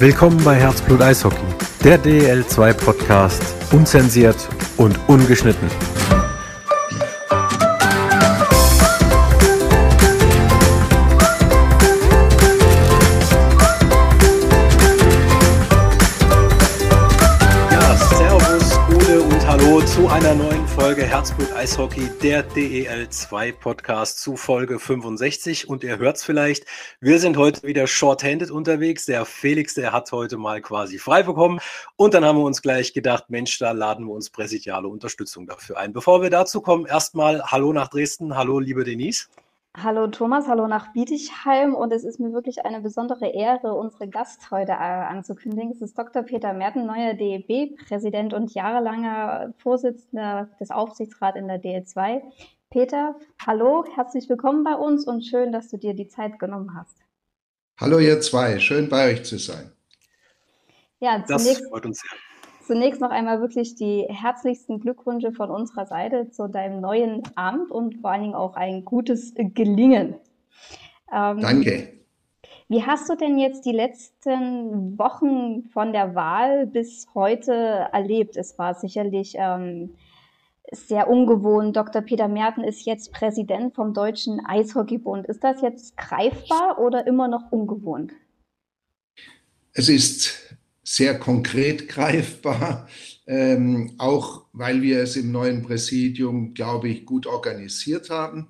Willkommen bei Herzblut Eishockey, der DL2 Podcast, unzensiert und ungeschnitten. Herzblut Eishockey, der DEL2 Podcast zu Folge 65. Und ihr hört es vielleicht, wir sind heute wieder shorthanded unterwegs. Der Felix, der hat heute mal quasi frei bekommen. Und dann haben wir uns gleich gedacht, Mensch, da laden wir uns präsidiale Unterstützung dafür ein. Bevor wir dazu kommen, erstmal Hallo nach Dresden. Hallo, liebe Denise. Hallo Thomas, hallo nach Bietigheim und es ist mir wirklich eine besondere Ehre, unsere Gast heute äh, anzukündigen. Es ist Dr. Peter Merten, neuer DEB-Präsident und jahrelanger Vorsitzender des Aufsichtsrats in der DL2. Peter, hallo, herzlich willkommen bei uns und schön, dass du dir die Zeit genommen hast. Hallo ihr zwei, schön bei euch zu sein. Ja, zunächst, das freut uns sehr. Zunächst noch einmal wirklich die herzlichsten Glückwünsche von unserer Seite zu deinem neuen Amt und vor allen Dingen auch ein gutes Gelingen. Ähm, Danke. Wie hast du denn jetzt die letzten Wochen von der Wahl bis heute erlebt? Es war sicherlich ähm, sehr ungewohnt. Dr. Peter Merten ist jetzt Präsident vom Deutschen Eishockeybund. Ist das jetzt greifbar oder immer noch ungewohnt? Es ist sehr konkret greifbar, ähm, auch weil wir es im neuen Präsidium, glaube ich, gut organisiert haben.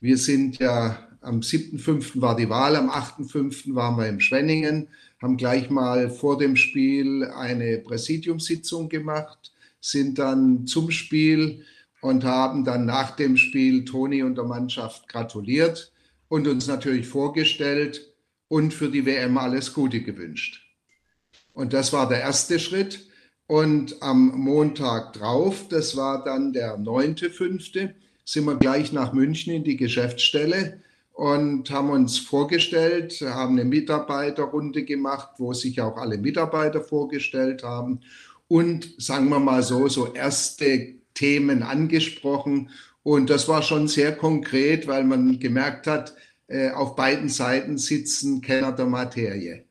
Wir sind ja am 7.5. war die Wahl, am 8.5. waren wir im Schwenningen, haben gleich mal vor dem Spiel eine Präsidiumssitzung gemacht, sind dann zum Spiel und haben dann nach dem Spiel Toni und der Mannschaft gratuliert und uns natürlich vorgestellt und für die WM alles Gute gewünscht. Und das war der erste Schritt. Und am Montag drauf, das war dann der 9.5., sind wir gleich nach München in die Geschäftsstelle und haben uns vorgestellt, haben eine Mitarbeiterrunde gemacht, wo sich auch alle Mitarbeiter vorgestellt haben und sagen wir mal so, so erste Themen angesprochen. Und das war schon sehr konkret, weil man gemerkt hat, äh, auf beiden Seiten sitzen Kenner der Materie.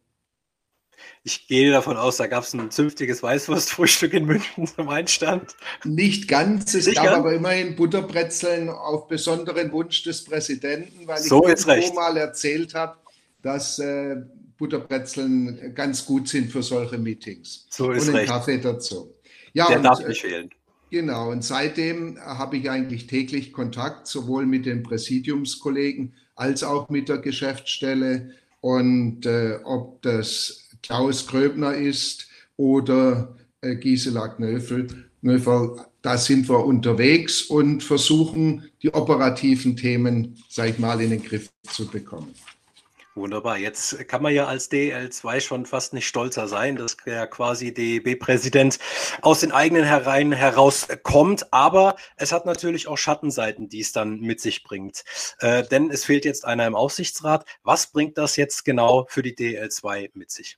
Ich gehe davon aus, da gab es ein zünftiges Weißwurstfrühstück in München zum Einstand. Nicht ganz, es Nicht gab ganz? aber immerhin Butterbrezeln auf besonderen Wunsch des Präsidenten, weil so ich irgendwo mal erzählt habe, dass äh, Butterbrezeln ganz gut sind für solche Meetings. So ist und einen Kaffee dazu. Ja, Der und, darf nicht fehlen. Genau, und seitdem habe ich eigentlich täglich Kontakt, sowohl mit den Präsidiumskollegen als auch mit der Geschäftsstelle. Und äh, ob das Klaus Gröbner ist oder äh, Gisela Knöfel. Knöfel, da sind wir unterwegs und versuchen, die operativen Themen, sag ich mal, in den Griff zu bekommen. Wunderbar. Jetzt kann man ja als DL2 schon fast nicht stolzer sein, dass der quasi DEB-Präsident aus den eigenen Hereien herauskommt. Aber es hat natürlich auch Schattenseiten, die es dann mit sich bringt. Äh, denn es fehlt jetzt einer im Aufsichtsrat. Was bringt das jetzt genau für die DL2 mit sich?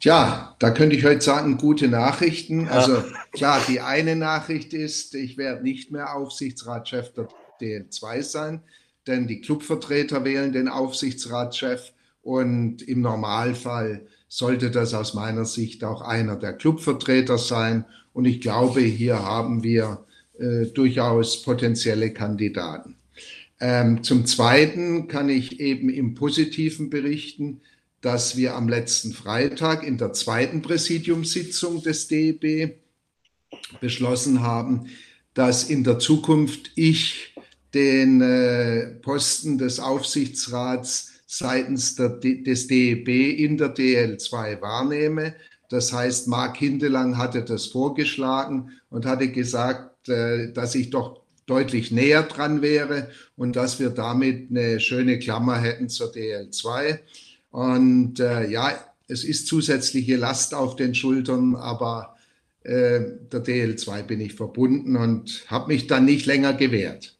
Tja, da könnte ich heute sagen, gute Nachrichten. Also klar, die eine Nachricht ist, ich werde nicht mehr Aufsichtsratschef der DL2 sein, denn die Clubvertreter wählen den Aufsichtsratschef und im Normalfall sollte das aus meiner Sicht auch einer der Clubvertreter sein. Und ich glaube, hier haben wir äh, durchaus potenzielle Kandidaten. Ähm, zum Zweiten kann ich eben im Positiven berichten, dass wir am letzten Freitag in der zweiten Präsidiumssitzung des DEB beschlossen haben, dass in der Zukunft ich den äh, Posten des Aufsichtsrats seitens der, des DEB in der DL2 wahrnehme. Das heißt, Marc Hindelang hatte das vorgeschlagen und hatte gesagt, äh, dass ich doch deutlich näher dran wäre und dass wir damit eine schöne Klammer hätten zur DL2. Und äh, ja, es ist zusätzliche Last auf den Schultern, aber äh, der DL2 bin ich verbunden und habe mich dann nicht länger gewehrt.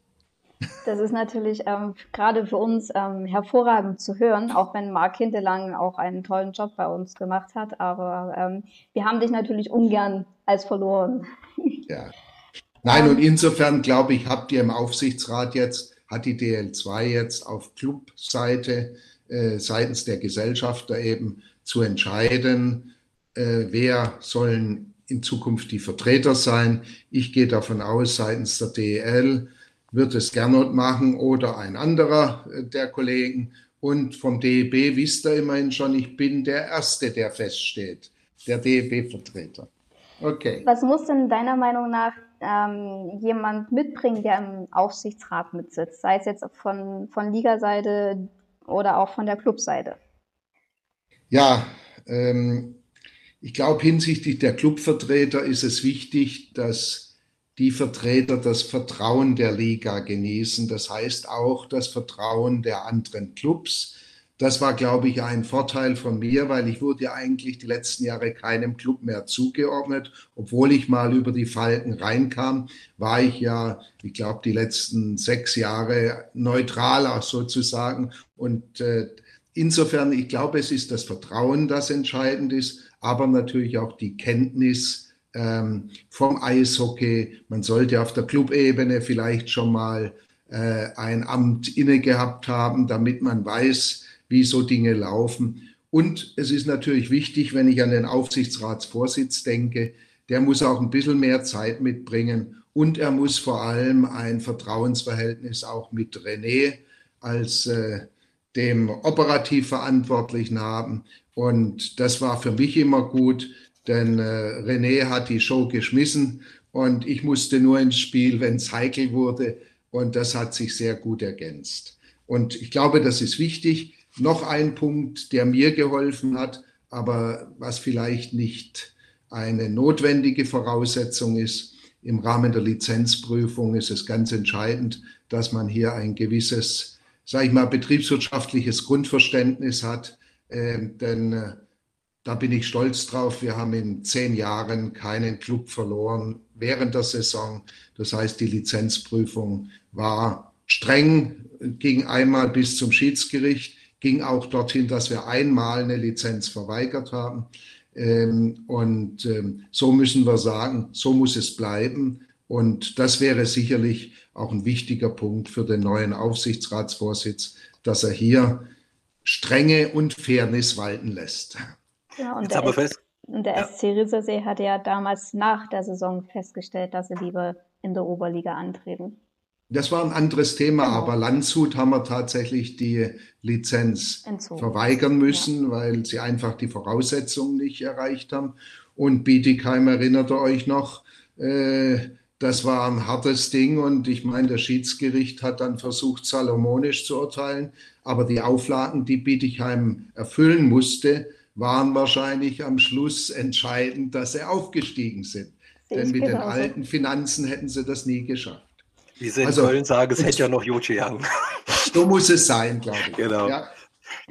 Das ist natürlich ähm, gerade für uns ähm, hervorragend zu hören, auch wenn Marc Hintelang auch einen tollen Job bei uns gemacht hat. Aber ähm, wir haben dich natürlich ungern als verloren. Ja. Nein, und insofern glaube ich, habt ihr im Aufsichtsrat jetzt, hat die DL2 jetzt auf Clubseite seitens der Gesellschafter eben zu entscheiden, äh, wer sollen in Zukunft die Vertreter sein. Ich gehe davon aus, seitens der DEL wird es Gernot machen oder ein anderer äh, der Kollegen. Und vom DEB wisst ihr immerhin schon, ich bin der Erste, der feststeht, der DEB-Vertreter. Okay. Was muss denn deiner Meinung nach ähm, jemand mitbringen, der im Aufsichtsrat mitsitzt, sei es jetzt von, von Ligaseite oder auch von der Clubseite? Ja, ähm, ich glaube, hinsichtlich der Clubvertreter ist es wichtig, dass die Vertreter das Vertrauen der Liga genießen. Das heißt auch das Vertrauen der anderen Clubs. Das war, glaube ich, ein Vorteil von mir, weil ich wurde eigentlich die letzten Jahre keinem Club mehr zugeordnet. Obwohl ich mal über die Falken reinkam, war ich ja, ich glaube, die letzten sechs Jahre neutraler sozusagen. Und äh, insofern, ich glaube, es ist das Vertrauen, das entscheidend ist aber natürlich auch die Kenntnis ähm, vom Eishockey. Man sollte auf der Clubebene vielleicht schon mal äh, ein Amt inne gehabt haben, damit man weiß, wie so Dinge laufen. Und es ist natürlich wichtig, wenn ich an den Aufsichtsratsvorsitz denke, der muss auch ein bisschen mehr Zeit mitbringen und er muss vor allem ein Vertrauensverhältnis auch mit René als äh, dem operativ Verantwortlichen haben. Und das war für mich immer gut, denn äh, René hat die Show geschmissen und ich musste nur ins Spiel, wenn es heikel wurde. Und das hat sich sehr gut ergänzt. Und ich glaube, das ist wichtig. Noch ein Punkt, der mir geholfen hat, aber was vielleicht nicht eine notwendige Voraussetzung ist. Im Rahmen der Lizenzprüfung ist es ganz entscheidend, dass man hier ein gewisses, sage ich mal, betriebswirtschaftliches Grundverständnis hat ähm, denn äh, da bin ich stolz drauf. Wir haben in zehn Jahren keinen Club verloren während der Saison. Das heißt, die Lizenzprüfung war streng, ging einmal bis zum Schiedsgericht, ging auch dorthin, dass wir einmal eine Lizenz verweigert haben. Ähm, und ähm, so müssen wir sagen, so muss es bleiben. Und das wäre sicherlich auch ein wichtiger Punkt für den neuen Aufsichtsratsvorsitz, dass er hier Strenge und Fairness walten lässt. Ja, und, der, fest, und der, SC Rissersee hat ja damals nach der Saison festgestellt, dass sie lieber in der Oberliga antreten. Das war ein anderes Thema, genau. aber Landshut haben wir tatsächlich die Lizenz Entzogen. verweigern müssen, ja. weil sie einfach die Voraussetzungen nicht erreicht haben. Und Bietigheim erinnert ihr euch noch, äh, das war ein hartes Ding und ich meine, das Schiedsgericht hat dann versucht, salomonisch zu urteilen. Aber die Auflagen, die Bietigheim erfüllen musste, waren wahrscheinlich am Schluss entscheidend, dass sie aufgestiegen sind. Denn mit den alten Finanzen hätten sie das nie geschafft. Wie sie in also, Köln sagen, es hätte ja noch Joche Young. So muss es sein, glaube ich. Genau. Ja.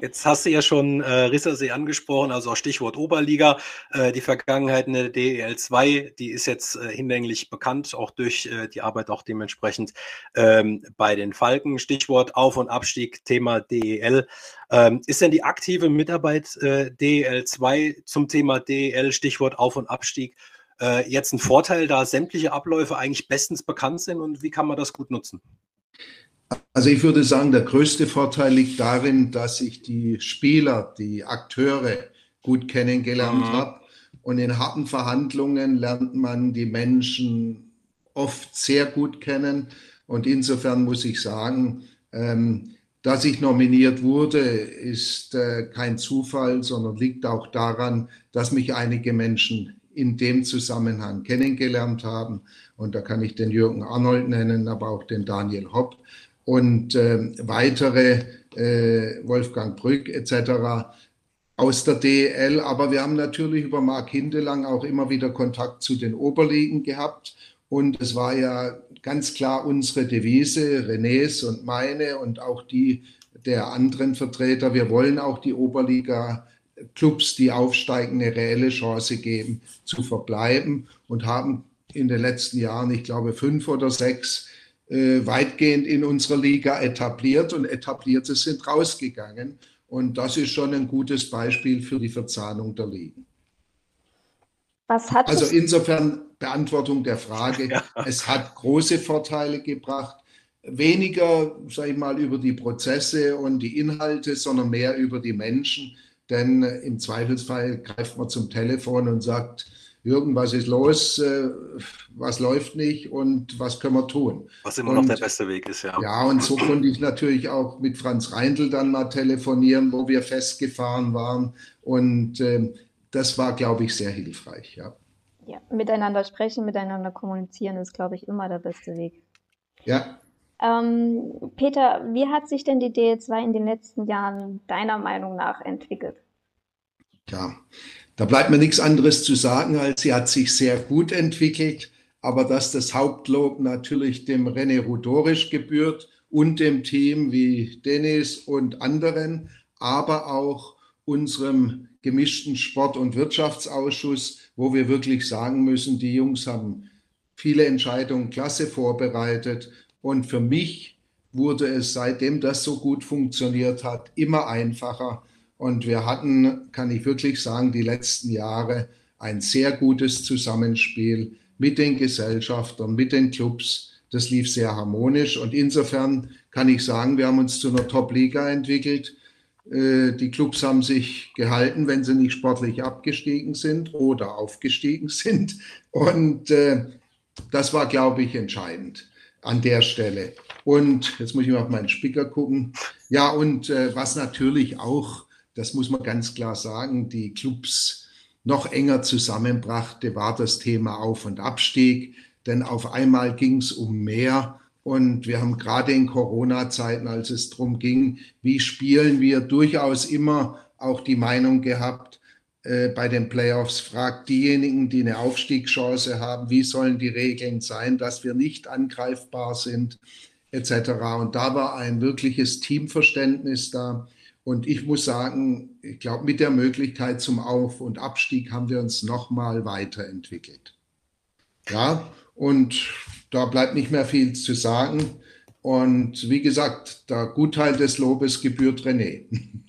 Jetzt hast du ja schon äh, Rissersee angesprochen, also auch Stichwort Oberliga. Äh, die Vergangenheit in der DEL 2, die ist jetzt äh, hinlänglich bekannt, auch durch äh, die Arbeit auch dementsprechend ähm, bei den Falken. Stichwort Auf- und Abstieg, Thema DEL. Ähm, ist denn die aktive Mitarbeit äh, DEL 2 zum Thema DEL, Stichwort Auf- und Abstieg, äh, jetzt ein Vorteil, da sämtliche Abläufe eigentlich bestens bekannt sind und wie kann man das gut nutzen? Also ich würde sagen, der größte Vorteil liegt darin, dass ich die Spieler, die Akteure gut kennengelernt mhm. habe. Und in harten Verhandlungen lernt man die Menschen oft sehr gut kennen. Und insofern muss ich sagen, ähm, dass ich nominiert wurde, ist äh, kein Zufall, sondern liegt auch daran, dass mich einige Menschen in dem Zusammenhang kennengelernt haben. Und da kann ich den Jürgen Arnold nennen, aber auch den Daniel Hopp und äh, weitere, äh, Wolfgang Brück etc. aus der DEL. Aber wir haben natürlich über Mark Hindelang auch immer wieder Kontakt zu den Oberligen gehabt. Und es war ja ganz klar unsere Devise, Renés und meine und auch die der anderen Vertreter. Wir wollen auch die Oberliga Clubs, die aufsteigen, eine reelle Chance geben, zu verbleiben und haben in den letzten Jahren, ich glaube, fünf oder sechs äh, weitgehend in unserer Liga etabliert und etablierte sind rausgegangen. Und das ist schon ein gutes Beispiel für die Verzahnung der Ligen. also insofern Beantwortung der Frage, ja. es hat große Vorteile gebracht. weniger, sage ich mal, über die Prozesse und die Inhalte, sondern mehr über die Menschen. Denn im Zweifelsfall greift man zum Telefon und sagt, irgendwas ist los, äh, was läuft nicht und was können wir tun. Was immer und, noch der beste Weg ist, ja. Ja, und so konnte ich natürlich auch mit Franz Reindl dann mal telefonieren, wo wir festgefahren waren. Und äh, das war, glaube ich, sehr hilfreich, ja. Ja, miteinander sprechen, miteinander kommunizieren ist, glaube ich, immer der beste Weg. Ja. Ähm, Peter, wie hat sich denn die DL2 in den letzten Jahren deiner Meinung nach entwickelt? Ja, da bleibt mir nichts anderes zu sagen, als sie hat sich sehr gut entwickelt, aber dass das Hauptlob natürlich dem René Rudorisch gebührt und dem Team wie Dennis und anderen, aber auch unserem gemischten Sport- und Wirtschaftsausschuss, wo wir wirklich sagen müssen, die Jungs haben viele Entscheidungen klasse vorbereitet. Und für mich wurde es, seitdem das so gut funktioniert hat, immer einfacher, und wir hatten, kann ich wirklich sagen, die letzten Jahre ein sehr gutes Zusammenspiel mit den Gesellschaftern, mit den Clubs. Das lief sehr harmonisch. Und insofern kann ich sagen, wir haben uns zu einer Top-Liga entwickelt. Äh, die Clubs haben sich gehalten, wenn sie nicht sportlich abgestiegen sind oder aufgestiegen sind. Und äh, das war, glaube ich, entscheidend an der Stelle. Und jetzt muss ich mal auf meinen Spicker gucken. Ja, und äh, was natürlich auch das muss man ganz klar sagen, die Clubs noch enger zusammenbrachte, war das Thema Auf- und Abstieg. Denn auf einmal ging es um mehr. Und wir haben gerade in Corona-Zeiten, als es darum ging, wie spielen wir, durchaus immer auch die Meinung gehabt, äh, bei den Playoffs fragt diejenigen, die eine Aufstiegschance haben, wie sollen die Regeln sein, dass wir nicht angreifbar sind, etc. Und da war ein wirkliches Teamverständnis da. Und ich muss sagen, ich glaube, mit der Möglichkeit zum Auf- und Abstieg haben wir uns nochmal weiterentwickelt. Ja, und da bleibt nicht mehr viel zu sagen. Und wie gesagt, der Gutteil des Lobes gebührt René.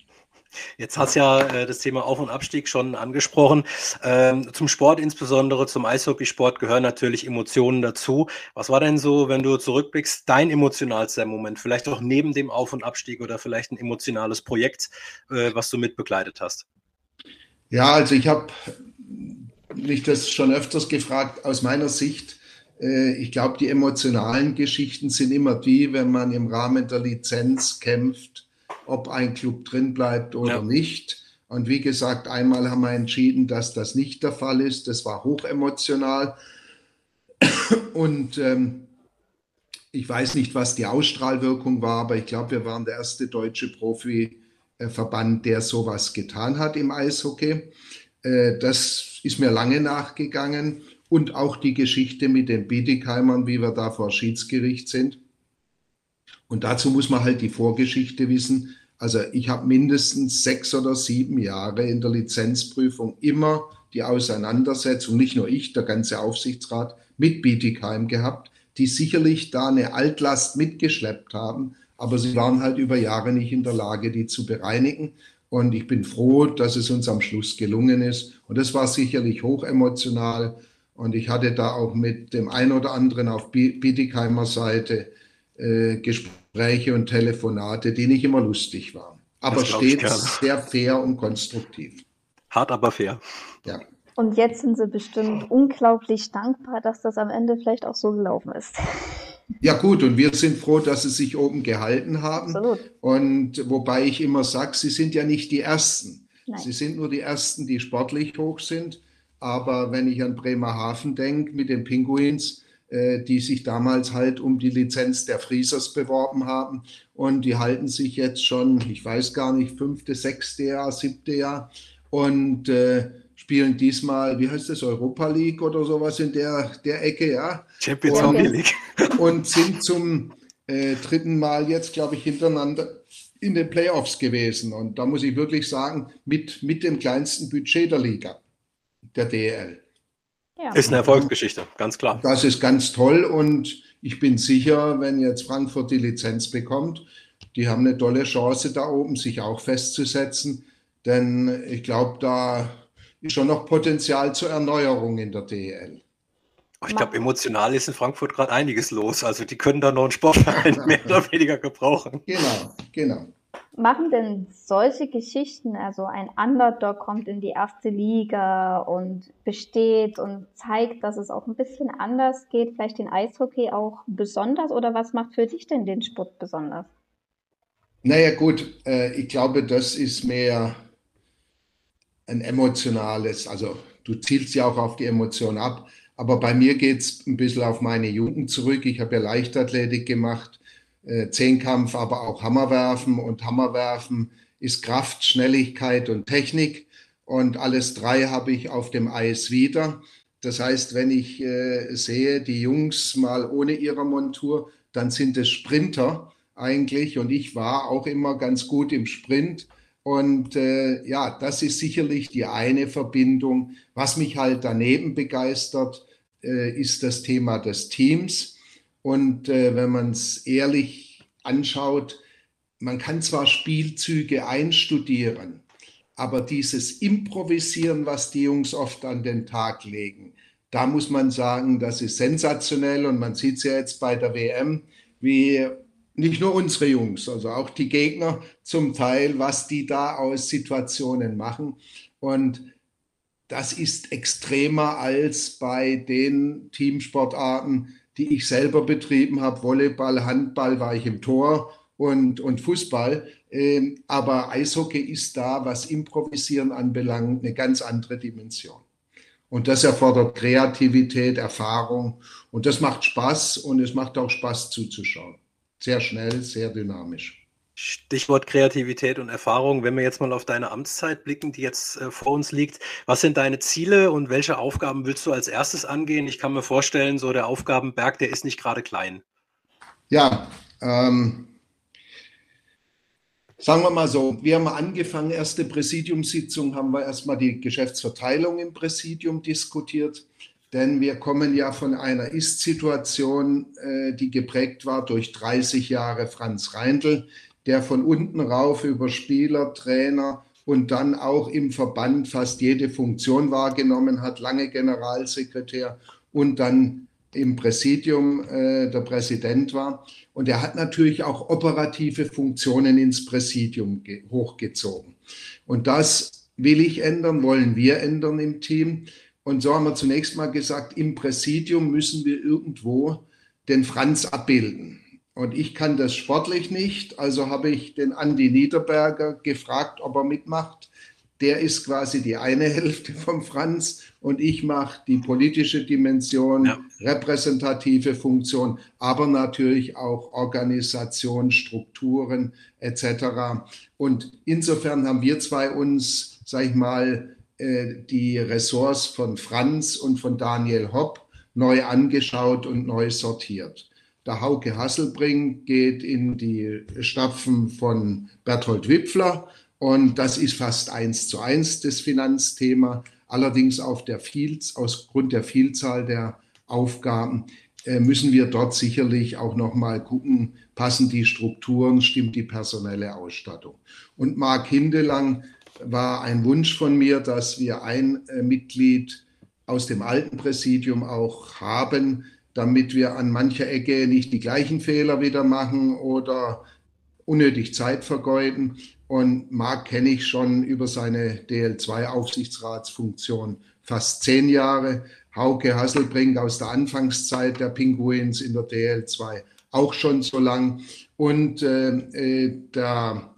Jetzt hast du ja äh, das Thema Auf- und Abstieg schon angesprochen. Ähm, zum Sport, insbesondere zum Eishockeysport, gehören natürlich Emotionen dazu. Was war denn so, wenn du zurückblickst, dein emotionalster Moment? Vielleicht auch neben dem Auf- und Abstieg oder vielleicht ein emotionales Projekt, äh, was du mitbegleitet hast? Ja, also ich habe mich das schon öfters gefragt, aus meiner Sicht. Äh, ich glaube, die emotionalen Geschichten sind immer die, wenn man im Rahmen der Lizenz kämpft ob ein Club drin bleibt oder ja. nicht. Und wie gesagt, einmal haben wir entschieden, dass das nicht der Fall ist. Das war hochemotional. Und ähm, ich weiß nicht, was die Ausstrahlwirkung war, aber ich glaube, wir waren der erste deutsche Profiverband, der sowas getan hat im Eishockey. Äh, das ist mir lange nachgegangen. Und auch die Geschichte mit den Bietigheimern, wie wir da vor Schiedsgericht sind. Und dazu muss man halt die Vorgeschichte wissen. Also ich habe mindestens sechs oder sieben Jahre in der Lizenzprüfung immer die Auseinandersetzung, nicht nur ich, der ganze Aufsichtsrat, mit Bietigheim gehabt, die sicherlich da eine Altlast mitgeschleppt haben, aber sie waren halt über Jahre nicht in der Lage, die zu bereinigen. Und ich bin froh, dass es uns am Schluss gelungen ist. Und das war sicherlich hochemotional. Und ich hatte da auch mit dem einen oder anderen auf Bietigheimer Seite äh, Gespräche und Telefonate, die nicht immer lustig waren. Aber stets sehr fair und konstruktiv. Hart, aber fair. Ja. Und jetzt sind sie bestimmt unglaublich dankbar, dass das am Ende vielleicht auch so gelaufen ist. Ja gut, und wir sind froh, dass sie sich oben gehalten haben. Absolut. Und wobei ich immer sage, sie sind ja nicht die Ersten. Nein. Sie sind nur die Ersten, die sportlich hoch sind. Aber wenn ich an Bremerhaven denke mit den Pinguins, äh, die sich damals halt um die Lizenz der Friesers beworben haben. Und die halten sich jetzt schon, ich weiß gar nicht, fünfte, sechste Jahr, siebte Jahr und äh, spielen diesmal, wie heißt das, Europa League oder sowas in der, der Ecke, ja. Champions und, League. und sind zum äh, dritten Mal jetzt, glaube ich, hintereinander in den Playoffs gewesen. Und da muss ich wirklich sagen, mit, mit dem kleinsten Budget der Liga, der DL. Ja. Ist eine Erfolgsgeschichte, ganz klar. Das ist ganz toll und ich bin sicher, wenn jetzt Frankfurt die Lizenz bekommt, die haben eine tolle Chance da oben, sich auch festzusetzen. Denn ich glaube, da ist schon noch Potenzial zur Erneuerung in der DEL. Ich glaube, emotional ist in Frankfurt gerade einiges los. Also die können da noch einen Sportverein mehr oder weniger gebrauchen. Genau, genau. Machen denn solche Geschichten, also ein Underdog kommt in die erste Liga und besteht und zeigt, dass es auch ein bisschen anders geht, vielleicht den Eishockey auch besonders? Oder was macht für dich denn den Sport besonders? Naja gut, äh, ich glaube, das ist mehr ein emotionales, also du zielst ja auch auf die Emotion ab, aber bei mir geht es ein bisschen auf meine Jugend zurück. Ich habe ja Leichtathletik gemacht äh, Zehnkampf, aber auch Hammerwerfen. Und Hammerwerfen ist Kraft, Schnelligkeit und Technik. Und alles drei habe ich auf dem Eis wieder. Das heißt, wenn ich äh, sehe, die Jungs mal ohne ihre Montur, dann sind es Sprinter eigentlich. Und ich war auch immer ganz gut im Sprint. Und äh, ja, das ist sicherlich die eine Verbindung. Was mich halt daneben begeistert, äh, ist das Thema des Teams. Und äh, wenn man es ehrlich anschaut, man kann zwar Spielzüge einstudieren, aber dieses Improvisieren, was die Jungs oft an den Tag legen, da muss man sagen, das ist sensationell und man sieht es ja jetzt bei der WM, wie nicht nur unsere Jungs, also auch die Gegner zum Teil, was die da aus Situationen machen. Und das ist extremer als bei den Teamsportarten, die ich selber betrieben habe. Volleyball, Handball war ich im Tor und, und Fußball. Ähm, aber Eishockey ist da, was Improvisieren anbelangt, eine ganz andere Dimension. Und das erfordert Kreativität, Erfahrung und das macht Spaß und es macht auch Spaß zuzuschauen. Sehr schnell, sehr dynamisch. Stichwort Kreativität und Erfahrung. Wenn wir jetzt mal auf deine Amtszeit blicken, die jetzt äh, vor uns liegt, was sind deine Ziele und welche Aufgaben willst du als erstes angehen? Ich kann mir vorstellen, so der Aufgabenberg, der ist nicht gerade klein. Ja, ähm, sagen wir mal so, wir haben angefangen, erste Präsidiumssitzung haben wir erstmal die Geschäftsverteilung im Präsidium diskutiert. Denn wir kommen ja von einer Ist-Situation, äh, die geprägt war durch 30 Jahre Franz Reindl, der von unten rauf über Spieler, Trainer und dann auch im Verband fast jede Funktion wahrgenommen hat, lange Generalsekretär und dann im Präsidium äh, der Präsident war. Und er hat natürlich auch operative Funktionen ins Präsidium hochgezogen. Und das will ich ändern, wollen wir ändern im Team. Und so haben wir zunächst mal gesagt, im Präsidium müssen wir irgendwo den Franz abbilden. Und ich kann das sportlich nicht, also habe ich den Andi Niederberger gefragt, ob er mitmacht. Der ist quasi die eine Hälfte vom Franz und ich mache die politische Dimension, ja. repräsentative Funktion, aber natürlich auch Organisation, Strukturen etc. Und insofern haben wir zwei uns, sag ich mal, äh, die Ressorts von Franz und von Daniel Hopp neu angeschaut und neu sortiert. Der Hauke Hasselbring geht in die Stapfen von Berthold Wipfler und das ist fast eins zu eins das Finanzthema. Allerdings auf der Viel, aus Grund der Vielzahl der Aufgaben äh, müssen wir dort sicherlich auch noch mal gucken, passen die Strukturen, stimmt die personelle Ausstattung. Und Marc Hindelang war ein Wunsch von mir, dass wir ein äh, Mitglied aus dem alten Präsidium auch haben, damit wir an mancher Ecke nicht die gleichen Fehler wieder machen oder unnötig Zeit vergeuden. Und Marc kenne ich schon über seine DL2-Aufsichtsratsfunktion fast zehn Jahre. Hauke Hasselbrink aus der Anfangszeit der Pinguins in der DL2 auch schon so lang. Und äh, äh der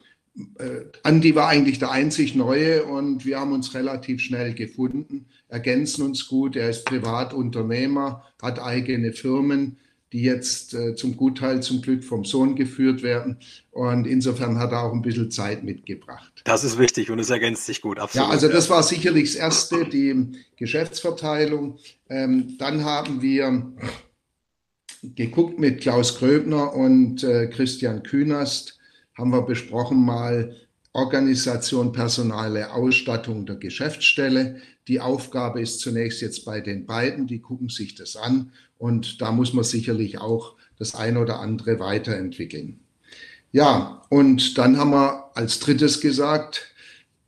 äh, Andi war eigentlich der einzig Neue und wir haben uns relativ schnell gefunden, ergänzen uns gut. Er ist Privatunternehmer, hat eigene Firmen, die jetzt äh, zum Gutteil zum Glück vom Sohn geführt werden. Und insofern hat er auch ein bisschen Zeit mitgebracht. Das ist wichtig und es ergänzt sich gut, absolut. Ja, also das war sicherlich das Erste, die Geschäftsverteilung. Ähm, dann haben wir geguckt mit Klaus Gröbner und äh, Christian Künast, haben wir besprochen mal Organisation, personale Ausstattung der Geschäftsstelle. Die Aufgabe ist zunächst jetzt bei den beiden, die gucken sich das an und da muss man sicherlich auch das eine oder andere weiterentwickeln. Ja, und dann haben wir als drittes gesagt,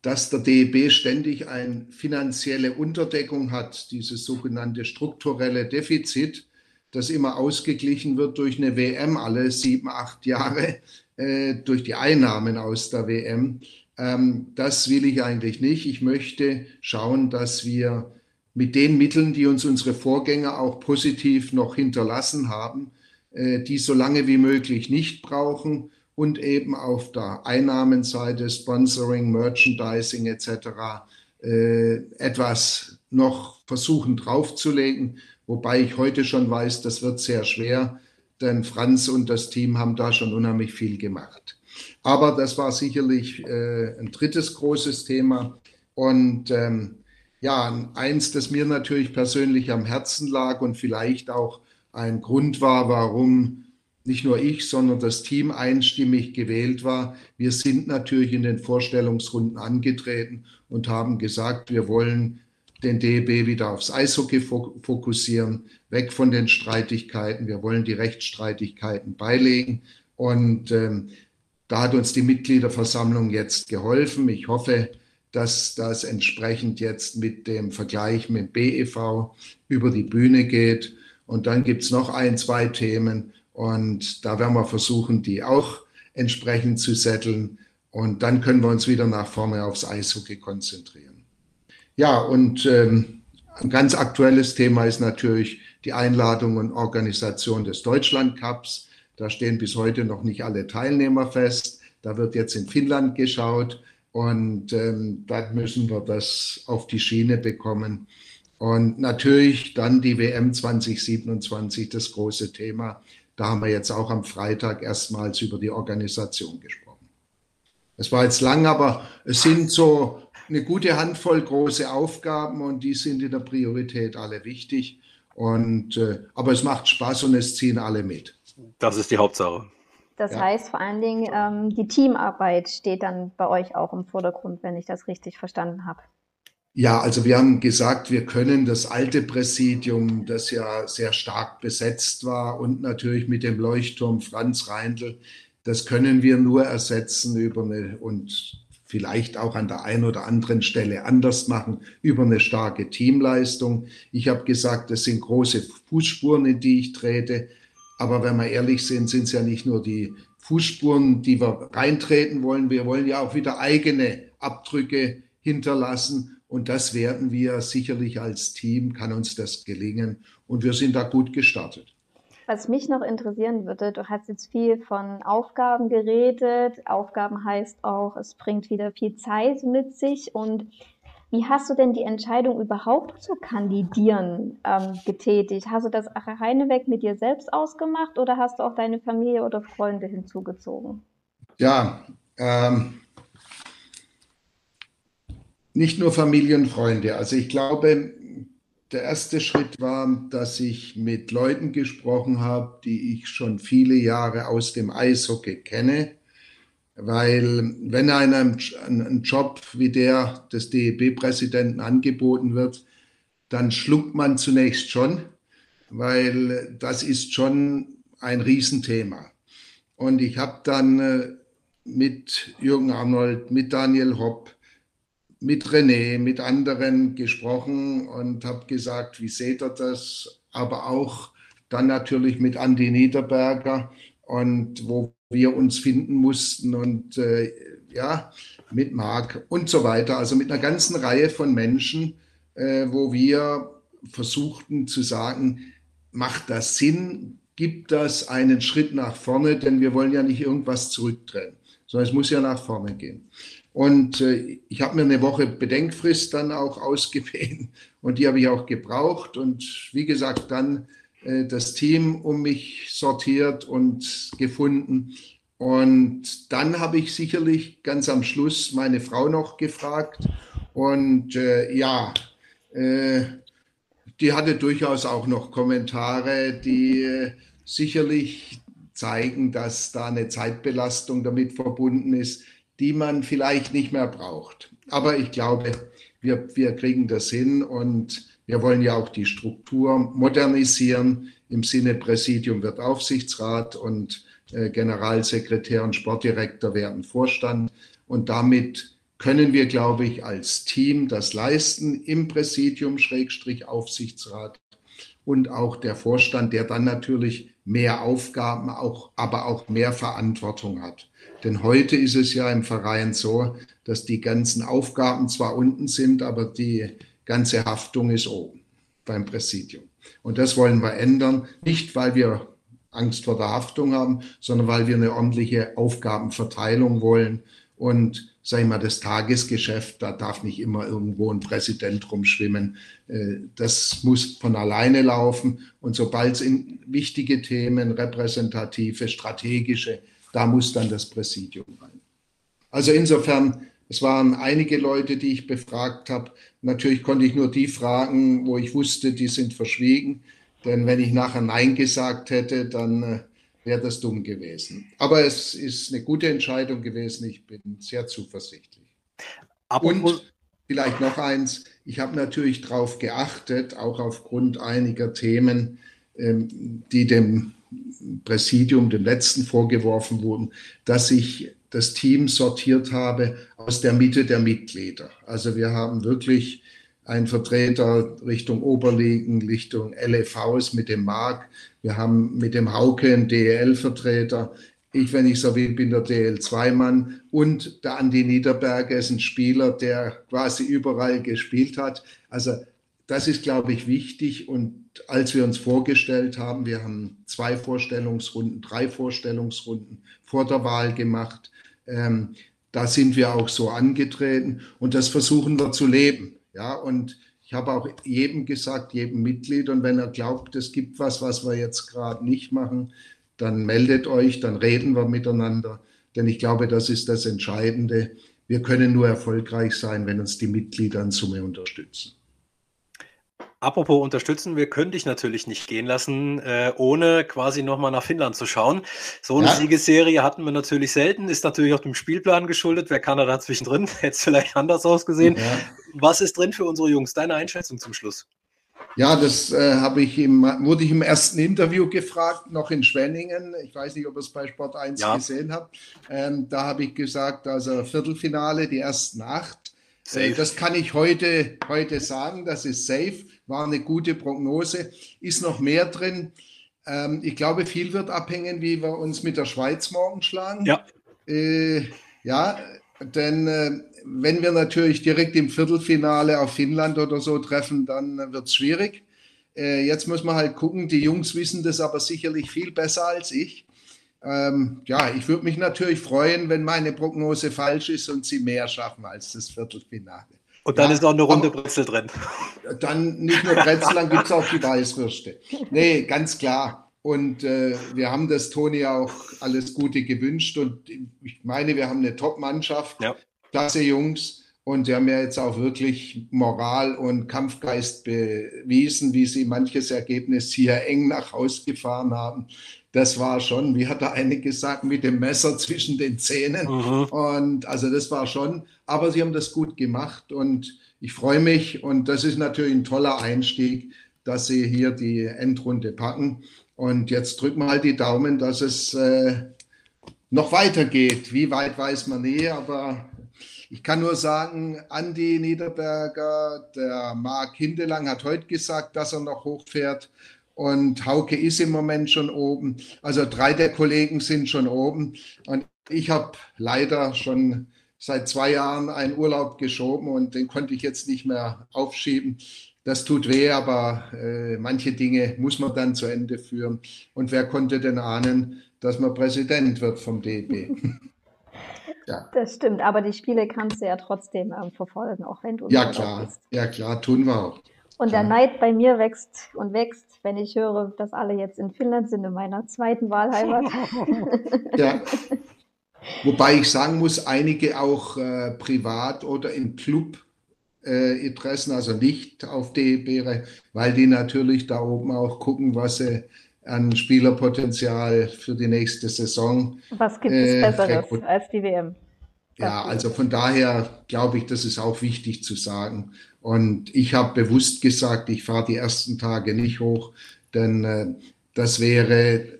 dass der DEB ständig eine finanzielle Unterdeckung hat, dieses sogenannte strukturelle Defizit, das immer ausgeglichen wird durch eine WM alle sieben, acht Jahre, äh, durch die Einnahmen aus der WM. Ähm, das will ich eigentlich nicht. Ich möchte schauen, dass wir mit den Mitteln, die uns unsere Vorgänger auch positiv noch hinterlassen haben, äh, die so lange wie möglich nicht brauchen und eben auf der Einnahmenseite, Sponsoring, Merchandising etc. Äh, etwas noch versuchen draufzulegen, wobei ich heute schon weiß, das wird sehr schwer, denn Franz und das Team haben da schon unheimlich viel gemacht. Aber das war sicherlich äh, ein drittes großes Thema. Und ähm, ja, eins, das mir natürlich persönlich am Herzen lag und vielleicht auch ein Grund war, warum nicht nur ich, sondern das Team einstimmig gewählt war. Wir sind natürlich in den Vorstellungsrunden angetreten und haben gesagt, wir wollen den DEB wieder aufs Eishockey fokussieren, weg von den Streitigkeiten. Wir wollen die Rechtsstreitigkeiten beilegen. Und ähm, da hat uns die Mitgliederversammlung jetzt geholfen. Ich hoffe, dass das entsprechend jetzt mit dem Vergleich mit BEV über die Bühne geht. Und dann gibt es noch ein, zwei Themen, und da werden wir versuchen, die auch entsprechend zu setteln. Und dann können wir uns wieder nach vorne aufs Eishockey konzentrieren. Ja, und ähm, ein ganz aktuelles Thema ist natürlich die Einladung und Organisation des Deutschland Cups. Da stehen bis heute noch nicht alle Teilnehmer fest. Da wird jetzt in Finnland geschaut und ähm, da müssen wir das auf die Schiene bekommen. Und natürlich dann die WM 2027, das große Thema. Da haben wir jetzt auch am Freitag erstmals über die Organisation gesprochen. Es war jetzt lang, aber es sind so eine gute Handvoll große Aufgaben und die sind in der Priorität alle wichtig. Und, äh, aber es macht Spaß und es ziehen alle mit. Das ist die Hauptsache. Das ja. heißt vor allen Dingen, ähm, die Teamarbeit steht dann bei euch auch im Vordergrund, wenn ich das richtig verstanden habe. Ja, also wir haben gesagt, wir können das alte Präsidium, das ja sehr stark besetzt war und natürlich mit dem Leuchtturm Franz Reindl, das können wir nur ersetzen über eine und vielleicht auch an der einen oder anderen Stelle anders machen über eine starke Teamleistung. Ich habe gesagt, das sind große Fußspuren, in die ich trete. Aber wenn wir ehrlich sind, sind es ja nicht nur die Fußspuren, die wir reintreten wollen. Wir wollen ja auch wieder eigene Abdrücke hinterlassen. Und das werden wir sicherlich als Team, kann uns das gelingen. Und wir sind da gut gestartet. Was mich noch interessieren würde, du hast jetzt viel von Aufgaben geredet. Aufgaben heißt auch, es bringt wieder viel Zeit mit sich. Und wie hast du denn die Entscheidung überhaupt zu kandidieren ähm, getätigt? Hast du das reineweg mit dir selbst ausgemacht oder hast du auch deine Familie oder Freunde hinzugezogen? Ja, ähm, nicht nur Familienfreunde. Also ich glaube, der erste Schritt war, dass ich mit Leuten gesprochen habe, die ich schon viele Jahre aus dem Eishockey kenne. Weil wenn einem ein Job wie der des DEB-Präsidenten angeboten wird, dann schluckt man zunächst schon, weil das ist schon ein Riesenthema. Und ich habe dann äh, mit Jürgen Arnold, mit Daniel Hopp, mit René, mit anderen gesprochen und habe gesagt, wie seht ihr das? Aber auch dann natürlich mit Andi Niederberger und wo wir uns finden mussten und äh, ja, mit Marc und so weiter. Also mit einer ganzen Reihe von Menschen, äh, wo wir versuchten zu sagen, macht das Sinn? Gibt das einen Schritt nach vorne? Denn wir wollen ja nicht irgendwas zurückdrehen, sondern es muss ja nach vorne gehen. Und äh, ich habe mir eine Woche Bedenkfrist dann auch ausgewählt und die habe ich auch gebraucht. Und wie gesagt, dann äh, das Team um mich sortiert und gefunden. Und dann habe ich sicherlich ganz am Schluss meine Frau noch gefragt. Und äh, ja, äh, die hatte durchaus auch noch Kommentare, die äh, sicherlich zeigen, dass da eine Zeitbelastung damit verbunden ist die man vielleicht nicht mehr braucht. Aber ich glaube, wir, wir kriegen das hin und wir wollen ja auch die Struktur modernisieren. Im Sinne Präsidium wird Aufsichtsrat und äh, Generalsekretär und Sportdirektor werden Vorstand. Und damit können wir, glaube ich, als Team das leisten im Präsidium, Schrägstrich Aufsichtsrat und auch der Vorstand, der dann natürlich mehr Aufgaben, auch, aber auch mehr Verantwortung hat. Denn heute ist es ja im Verein so, dass die ganzen Aufgaben zwar unten sind, aber die ganze Haftung ist oben beim Präsidium. Und das wollen wir ändern, nicht weil wir Angst vor der Haftung haben, sondern weil wir eine ordentliche Aufgabenverteilung wollen und sag ich mal, das Tagesgeschäft, da darf nicht immer irgendwo ein Präsident rumschwimmen. Äh, das muss von alleine laufen. Und sobald es in wichtige Themen, repräsentative, strategische, da muss dann das Präsidium rein. Also insofern, es waren einige Leute, die ich befragt habe. Natürlich konnte ich nur die fragen, wo ich wusste, die sind verschwiegen. Denn wenn ich nachher Nein gesagt hätte, dann äh, wäre das dumm gewesen. Aber es ist eine gute Entscheidung gewesen. Ich bin sehr zuversichtlich. Apropos Und vielleicht noch eins. Ich habe natürlich darauf geachtet, auch aufgrund einiger Themen, ähm, die dem Präsidium, dem letzten vorgeworfen wurden, dass ich das Team sortiert habe aus der Mitte der Mitglieder. Also wir haben wirklich einen Vertreter Richtung Oberligen, Richtung LEVs mit dem Mark. Wir haben mit dem Hauke einen DEL-Vertreter. Ich, wenn ich so will, bin der DL2-Mann. Und der Andi Niederberger ist ein Spieler, der quasi überall gespielt hat. Also das ist, glaube ich, wichtig. Und als wir uns vorgestellt haben, wir haben zwei Vorstellungsrunden, drei Vorstellungsrunden vor der Wahl gemacht. Ähm, da sind wir auch so angetreten und das versuchen wir zu leben. Ja, und ich habe auch jedem gesagt, jedem Mitglied, und wenn er glaubt, es gibt was, was wir jetzt gerade nicht machen, dann meldet euch, dann reden wir miteinander. Denn ich glaube, das ist das Entscheidende. Wir können nur erfolgreich sein, wenn uns die Mitglieder in Summe unterstützen. Apropos unterstützen, wir können dich natürlich nicht gehen lassen, äh, ohne quasi nochmal nach Finnland zu schauen. So eine ja. Siegesserie hatten wir natürlich selten, ist natürlich auch dem Spielplan geschuldet. Wer kann da zwischendrin? Hätte es vielleicht anders ausgesehen. Ja. Was ist drin für unsere Jungs? Deine Einschätzung zum Schluss? Ja, das äh, habe ich im, wurde ich im ersten Interview gefragt, noch in Schwenningen. Ich weiß nicht, ob ihr es bei Sport 1 ja. gesehen habt. Ähm, da habe ich gesagt, also Viertelfinale, die ersten acht. Äh, das kann ich heute, heute sagen, das ist safe war eine gute Prognose. Ist noch mehr drin. Ähm, ich glaube, viel wird abhängen, wie wir uns mit der Schweiz morgen schlagen. Ja. Äh, ja, denn äh, wenn wir natürlich direkt im Viertelfinale auf Finnland oder so treffen, dann wird es schwierig. Äh, jetzt muss man halt gucken, die Jungs wissen das aber sicherlich viel besser als ich. Ähm, ja, ich würde mich natürlich freuen, wenn meine Prognose falsch ist und sie mehr schaffen als das Viertelfinale. Und dann ja, ist auch eine Runde Brezel drin. Dann nicht nur Brezel, dann gibt es auch die Weißwürste. Nee, ganz klar. Und äh, wir haben das Toni auch alles Gute gewünscht. Und ich meine, wir haben eine Top-Mannschaft, ja. klasse Jungs. Und sie haben ja jetzt auch wirklich Moral und Kampfgeist bewiesen, wie sie manches Ergebnis hier eng nach Hause gefahren haben das war schon, wie hat der eine gesagt, mit dem Messer zwischen den Zähnen. Mhm. Und also das war schon, aber sie haben das gut gemacht und ich freue mich und das ist natürlich ein toller Einstieg, dass sie hier die Endrunde packen. Und jetzt drücken wir halt die Daumen, dass es äh, noch weitergeht. Wie weit weiß man nie, aber ich kann nur sagen, Andi Niederberger, der Marc Hindelang hat heute gesagt, dass er noch hochfährt und Hauke ist im Moment schon oben. Also drei der Kollegen sind schon oben und ich habe leider schon seit zwei Jahren einen Urlaub geschoben und den konnte ich jetzt nicht mehr aufschieben. Das tut weh, aber äh, manche Dinge muss man dann zu Ende führen. Und wer konnte denn ahnen, dass man Präsident wird vom DB? ja. Das stimmt, aber die Spiele kannst du ja trotzdem ähm, verfolgen, auch wenn du ja klar, bist. Ja klar, tun wir auch. Und der Neid bei mir wächst und wächst, wenn ich höre, dass alle jetzt in Finnland sind, in meiner zweiten Wahlheimat. ja. Wobei ich sagen muss, einige auch äh, privat oder im Club äh, Interessen, also nicht auf DEB, weil die natürlich da oben auch gucken, was sie an Spielerpotenzial für die nächste Saison. Was gibt es äh, Besseres als die WM? Ja, also von daher glaube ich, das ist auch wichtig zu sagen. Und ich habe bewusst gesagt, ich fahre die ersten Tage nicht hoch, denn äh, das wäre,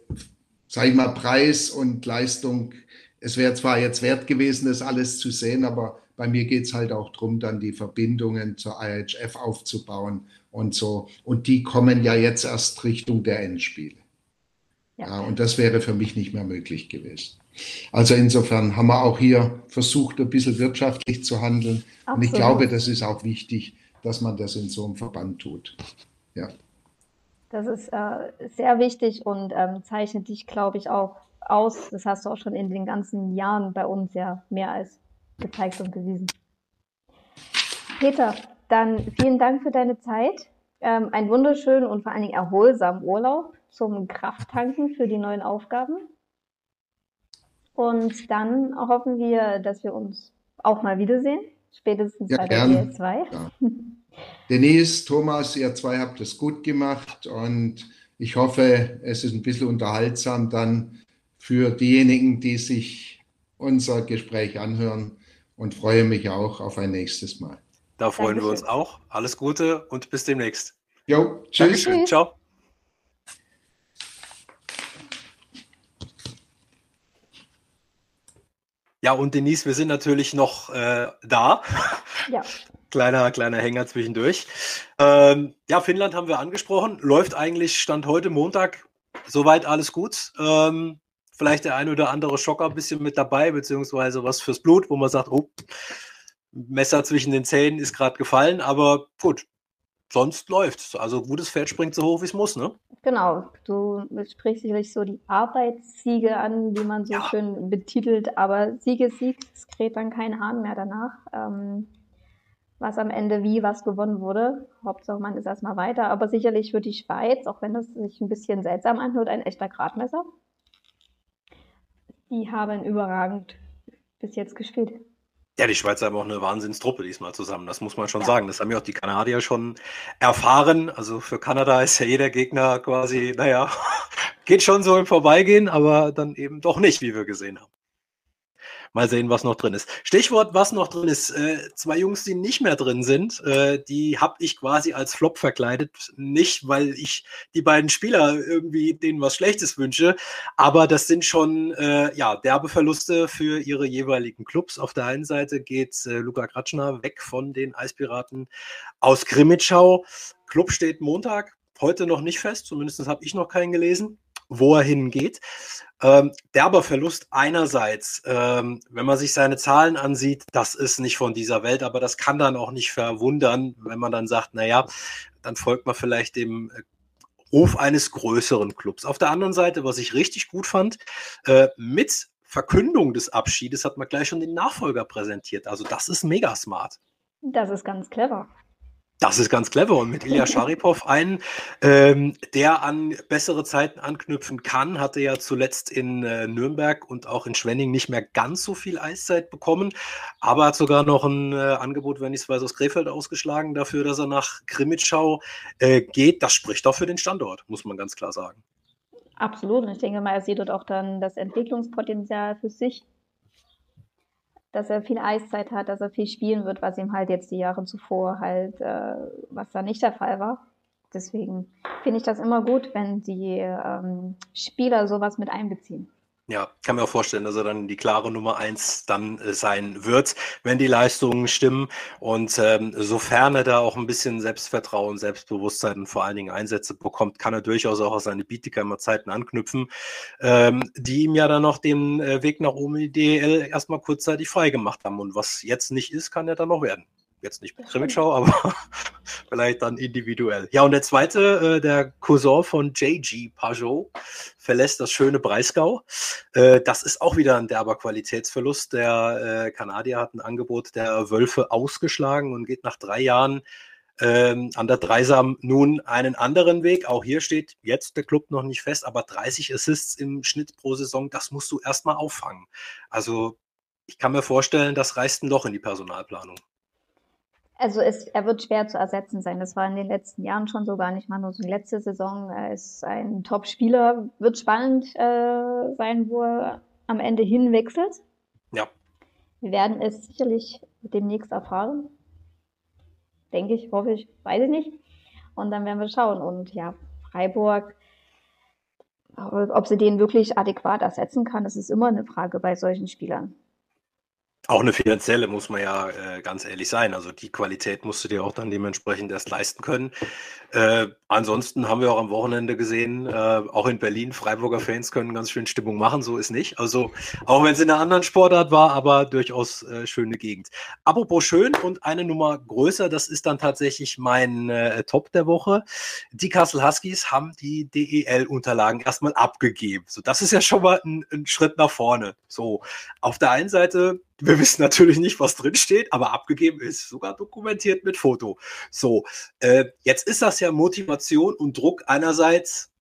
sage ich mal, Preis und Leistung es wäre zwar jetzt wert gewesen, das alles zu sehen, aber bei mir geht es halt auch darum, dann die Verbindungen zur IHF aufzubauen und so. Und die kommen ja jetzt erst Richtung der Endspiele. Ja. ja. und das wäre für mich nicht mehr möglich gewesen. Also insofern haben wir auch hier versucht, ein bisschen wirtschaftlich zu handeln. Absolut. Und ich glaube, das ist auch wichtig, dass man das in so einem Verband tut. Ja. Das ist äh, sehr wichtig und ähm, zeichnet dich, glaube ich, auch aus. Das hast du auch schon in den ganzen Jahren bei uns ja mehr als gezeigt und bewiesen. Peter, dann vielen Dank für deine Zeit. Ähm, einen wunderschönen und vor allen Dingen erholsamen Urlaub zum Krafttanken für die neuen Aufgaben. Und dann hoffen wir, dass wir uns auch mal wiedersehen, spätestens ja, bei der gern. 2 Ja. Denise, Thomas, ihr zwei habt es gut gemacht und ich hoffe, es ist ein bisschen unterhaltsam dann für diejenigen, die sich unser Gespräch anhören und freue mich auch auf ein nächstes Mal. Da freuen Dankeschön. wir uns auch. Alles Gute und bis demnächst. Jo, tschüss. Dankeschön. Ciao. Ja, und Denise, wir sind natürlich noch äh, da. Ja. kleiner, kleiner Hänger zwischendurch. Ähm, ja, Finnland haben wir angesprochen. Läuft eigentlich Stand heute Montag. Soweit alles gut. Ähm, vielleicht der ein oder andere Schocker ein bisschen mit dabei, beziehungsweise was fürs Blut, wo man sagt, oh, Messer zwischen den Zähnen ist gerade gefallen, aber gut, sonst läuft's. Also gutes Pferd springt so hoch, wie es muss, ne? Genau, du sprichst sicherlich so die Arbeitssiege an, wie man so ja. schön betitelt, aber Sieg ist Sieg, es kräht dann kein Hahn mehr danach. Ähm, was am Ende wie was gewonnen wurde. Hauptsache man ist erstmal weiter, aber sicherlich wird die Schweiz, auch wenn das sich ein bisschen seltsam anhört, ein echter Gradmesser. Die haben überragend bis jetzt gespielt. Ja, die Schweizer haben auch eine Wahnsinnstruppe diesmal zusammen, das muss man schon ja. sagen. Das haben ja auch die Kanadier schon erfahren. Also für Kanada ist ja jeder Gegner quasi, naja, geht schon so im Vorbeigehen, aber dann eben doch nicht, wie wir gesehen haben. Mal sehen, was noch drin ist. Stichwort, was noch drin ist. Äh, zwei Jungs, die nicht mehr drin sind, äh, die habe ich quasi als Flop verkleidet. Nicht, weil ich die beiden Spieler irgendwie denen was Schlechtes wünsche, aber das sind schon äh, ja, derbe Verluste für ihre jeweiligen Clubs. Auf der einen Seite geht äh, Luka Kratschner weg von den Eispiraten aus Grimmitschau. Club steht Montag, heute noch nicht fest, zumindest habe ich noch keinen gelesen wo er hingeht. Ähm, derber Verlust einerseits, ähm, wenn man sich seine Zahlen ansieht, das ist nicht von dieser Welt, aber das kann dann auch nicht verwundern, wenn man dann sagt, naja, dann folgt man vielleicht dem äh, Ruf eines größeren Clubs. Auf der anderen Seite, was ich richtig gut fand, äh, mit Verkündung des Abschiedes hat man gleich schon den Nachfolger präsentiert. Also das ist mega smart. Das ist ganz clever. Das ist ganz clever und mit Ilya Sharipov einen, ähm, der an bessere Zeiten anknüpfen kann, hatte ja zuletzt in äh, Nürnberg und auch in Schwenning nicht mehr ganz so viel Eiszeit bekommen, aber hat sogar noch ein äh, Angebot, wenn ich es weiß, aus Krefeld ausgeschlagen dafür, dass er nach Krimitschau äh, geht. Das spricht auch für den Standort, muss man ganz klar sagen. Absolut und ich denke mal, er sieht dort auch dann das Entwicklungspotenzial für sich dass er viel Eiszeit hat, dass er viel spielen wird, was ihm halt jetzt die Jahre zuvor halt, äh, was da nicht der Fall war. Deswegen finde ich das immer gut, wenn die ähm, Spieler sowas mit einbeziehen. Ja, kann mir auch vorstellen, dass er dann die klare Nummer eins dann äh, sein wird, wenn die Leistungen stimmen. Und ähm, sofern er da auch ein bisschen Selbstvertrauen, Selbstbewusstsein und vor allen Dingen Einsätze bekommt, kann er durchaus auch aus seine Bietigheimer Zeiten anknüpfen, ähm, die ihm ja dann noch den äh, Weg nach oben in die DL erstmal kurzzeitig freigemacht haben. Und was jetzt nicht ist, kann er dann noch werden. Jetzt nicht mit Krimitschau, aber vielleicht dann individuell. Ja, und der zweite, äh, der Cousin von JG Pajot, verlässt das schöne Breisgau. Äh, das ist auch wieder ein derber Qualitätsverlust. Der äh, Kanadier hat ein Angebot der Wölfe ausgeschlagen und geht nach drei Jahren ähm, an der Dreisam nun einen anderen Weg. Auch hier steht jetzt der Club noch nicht fest, aber 30 Assists im Schnitt pro Saison, das musst du erstmal auffangen. Also ich kann mir vorstellen, das reißt ein Loch in die Personalplanung. Also es, er wird schwer zu ersetzen sein. Das war in den letzten Jahren schon so, gar nicht mal nur so die letzte Saison. Er ist ein Top-Spieler. Wird spannend äh, sein, wo er am Ende hinwechselt. Ja. Wir werden es sicherlich demnächst erfahren. Denke ich, hoffe ich, weiß ich nicht. Und dann werden wir schauen. Und ja, Freiburg, ob sie den wirklich adäquat ersetzen kann, das ist immer eine Frage bei solchen Spielern. Auch eine finanzielle muss man ja äh, ganz ehrlich sein. Also die Qualität musst du dir auch dann dementsprechend erst leisten können. Äh, ansonsten haben wir auch am Wochenende gesehen, äh, auch in Berlin, Freiburger Fans können ganz schön Stimmung machen, so ist nicht. Also auch wenn es in einer anderen Sportart war, aber durchaus äh, schöne Gegend. Apropos schön und eine Nummer größer, das ist dann tatsächlich mein äh, Top der Woche. Die Kassel Huskies haben die DEL-Unterlagen erstmal abgegeben. So, das ist ja schon mal ein, ein Schritt nach vorne. So, auf der einen Seite wir wissen natürlich nicht, was drin steht, aber abgegeben ist, sogar dokumentiert mit Foto. So, äh, jetzt ist das ja Motivation und Druck einerseits,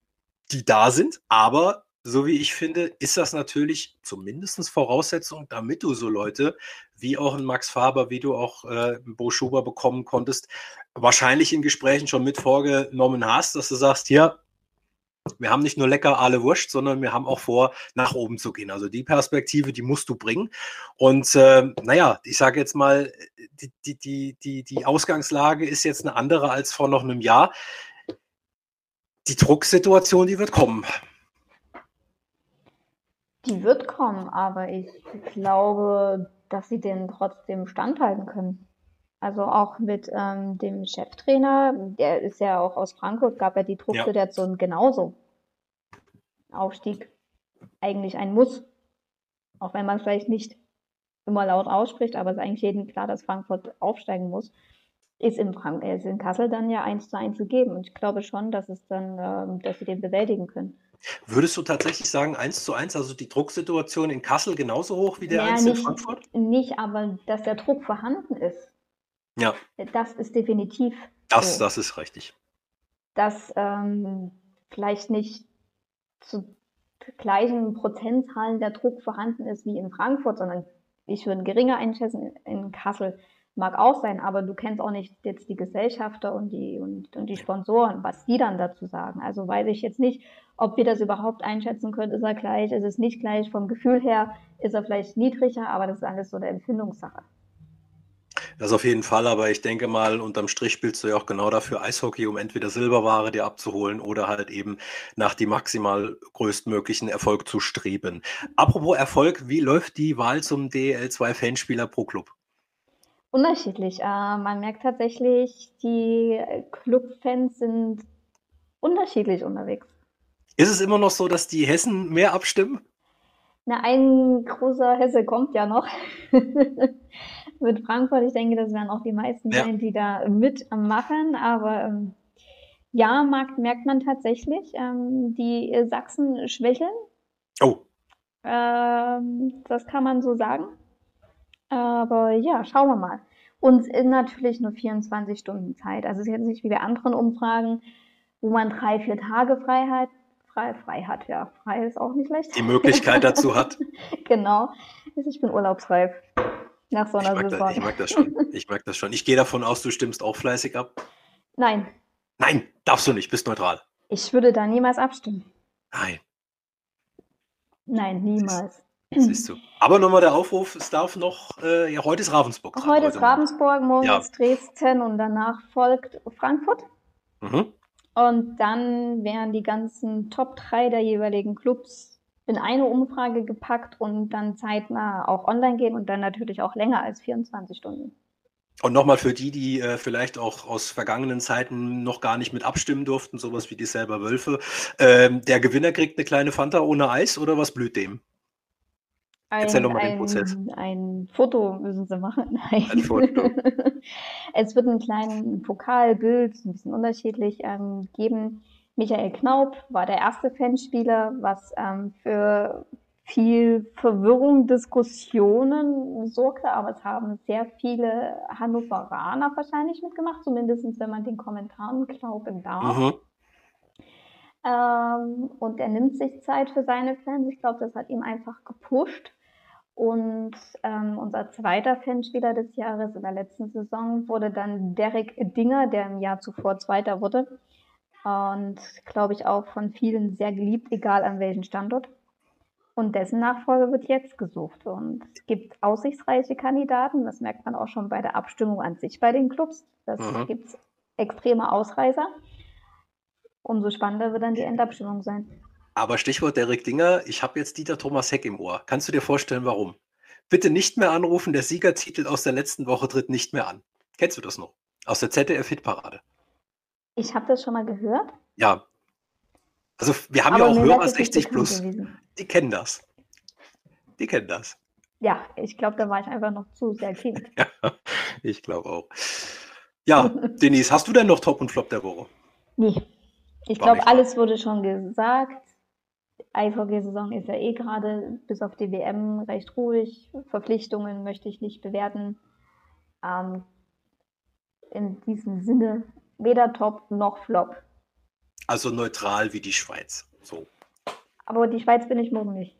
die da sind, aber so wie ich finde, ist das natürlich zumindest Voraussetzung, damit du so Leute wie auch ein Max Faber, wie du auch äh, Bo Schuber bekommen konntest, wahrscheinlich in Gesprächen schon mit vorgenommen hast, dass du sagst, ja, wir haben nicht nur lecker alle Wurst, sondern wir haben auch vor, nach oben zu gehen. Also die Perspektive, die musst du bringen. Und äh, naja, ich sage jetzt mal, die, die, die, die, die Ausgangslage ist jetzt eine andere als vor noch einem Jahr. Die Drucksituation, die wird kommen. Die wird kommen, aber ich glaube, dass sie den trotzdem standhalten können. Also auch mit ähm, dem Cheftrainer, der ist ja auch aus Frankfurt, gab ja die Drucksituation ja. genauso. Aufstieg eigentlich ein Muss. Auch wenn man vielleicht nicht immer laut ausspricht, aber es ist eigentlich jedem klar, dass Frankfurt aufsteigen muss. Ist in, Frank ist in Kassel dann ja eins zu eins gegeben. Und ich glaube schon, dass es dann, ähm, dass sie den bewältigen können. Würdest du tatsächlich sagen, eins zu eins, also die Drucksituation in Kassel genauso hoch wie der ja, eins in Frankfurt? Nicht, aber dass der Druck vorhanden ist. Ja. Das ist definitiv. Das, so. das ist richtig. Dass ähm, vielleicht nicht zu gleichen Prozentzahlen der Druck vorhanden ist wie in Frankfurt, sondern ich würde geringer einschätzen in Kassel. Mag auch sein, aber du kennst auch nicht jetzt die Gesellschafter und die, und, und die Sponsoren, was die dann dazu sagen. Also weiß ich jetzt nicht, ob wir das überhaupt einschätzen können. Ist er gleich, ist es nicht gleich? Vom Gefühl her ist er vielleicht niedriger, aber das ist alles so eine Empfindungssache. Das auf jeden Fall, aber ich denke mal, unterm Strich spielst du ja auch genau dafür Eishockey, um entweder Silberware dir abzuholen oder halt eben nach dem maximal größtmöglichen Erfolg zu streben. Apropos Erfolg, wie läuft die Wahl zum DL2 Fanspieler pro Club? Unterschiedlich. Äh, man merkt tatsächlich, die Clubfans sind unterschiedlich unterwegs. Ist es immer noch so, dass die Hessen mehr abstimmen? Na, ein großer Hesse kommt ja noch. mit Frankfurt. Ich denke, das werden auch die meisten ja. sein, die da mitmachen. Aber ähm, ja, merkt, merkt man tatsächlich. Ähm, die Sachsen schwächeln. Oh. Ähm, das kann man so sagen. Aber ja, schauen wir mal. Und natürlich nur 24 Stunden Zeit. Also es ist jetzt nicht wie bei anderen Umfragen, wo man drei, vier Tage frei hat. Frei, frei hat, ja. Frei ist auch nicht schlecht. Die Möglichkeit dazu hat. genau. Ich bin urlaubsreif nach so einer ich Saison. Da, ich mag das schon. Ich mag das schon. Ich gehe davon aus, du stimmst auch fleißig ab. Nein. Nein, darfst du nicht, bist neutral. Ich würde da niemals abstimmen. Nein. Nein, niemals. Siehst du. Aber nochmal der Aufruf, es darf noch, äh, ja, heute ist Ravensburg. Heute, heute ist Ravensburg, morgen ja. ist Dresden und danach folgt Frankfurt. Mhm. Und dann wären die ganzen Top 3 der jeweiligen Clubs in eine Umfrage gepackt und dann zeitnah auch online gehen und dann natürlich auch länger als 24 Stunden. Und nochmal für die, die äh, vielleicht auch aus vergangenen Zeiten noch gar nicht mit abstimmen durften, sowas wie die selber Wölfe. Ähm, der Gewinner kriegt eine kleine Fanta ohne Eis oder was blüht dem? Ein, Erzähl doch mal ein, den Prozess. Ein Foto müssen sie machen. Nein. Ein Foto. es wird einen kleinen Pokalbild, ein bisschen unterschiedlich, ähm, geben Michael Knaup war der erste Fanspieler, was ähm, für viel Verwirrung, Diskussionen sorgte, aber es haben sehr viele Hannoveraner wahrscheinlich mitgemacht, zumindest wenn man den Kommentaren glauben darf. Mhm. Ähm, und er nimmt sich Zeit für seine Fans. Ich glaube, das hat ihm einfach gepusht. Und ähm, unser zweiter Fanspieler des Jahres in der letzten Saison wurde dann Derek Dinger, der im Jahr zuvor Zweiter wurde und glaube ich auch von vielen sehr geliebt, egal an welchem Standort. Und dessen Nachfolge wird jetzt gesucht. Und es gibt aussichtsreiche Kandidaten, das merkt man auch schon bei der Abstimmung an sich bei den Clubs. Das mhm. gibt extreme Ausreißer. Umso spannender wird dann die Endabstimmung sein. Aber Stichwort Derek Dinger, ich habe jetzt Dieter Thomas Heck im Ohr. Kannst du dir vorstellen, warum? Bitte nicht mehr anrufen, der Siegertitel aus der letzten Woche tritt nicht mehr an. Kennst du das noch? Aus der ZDF-Hitparade. Ich habe das schon mal gehört. Ja. Also wir haben Aber ja auch Hörer 60 plus. Gewesen. Die kennen das. Die kennen das. Ja, ich glaube, da war ich einfach noch zu sehr Kind. ja, ich glaube auch. Ja, Denise, hast du denn noch Top und Flop der Woche? Nee. Ich glaube, alles wurde schon gesagt. Eishockeysaison ist ja eh gerade bis auf die WM recht ruhig. Verpflichtungen möchte ich nicht bewerten. Ähm, in diesem Sinne weder Top noch Flop. Also neutral wie die Schweiz. So. Aber die Schweiz bin ich morgen nicht.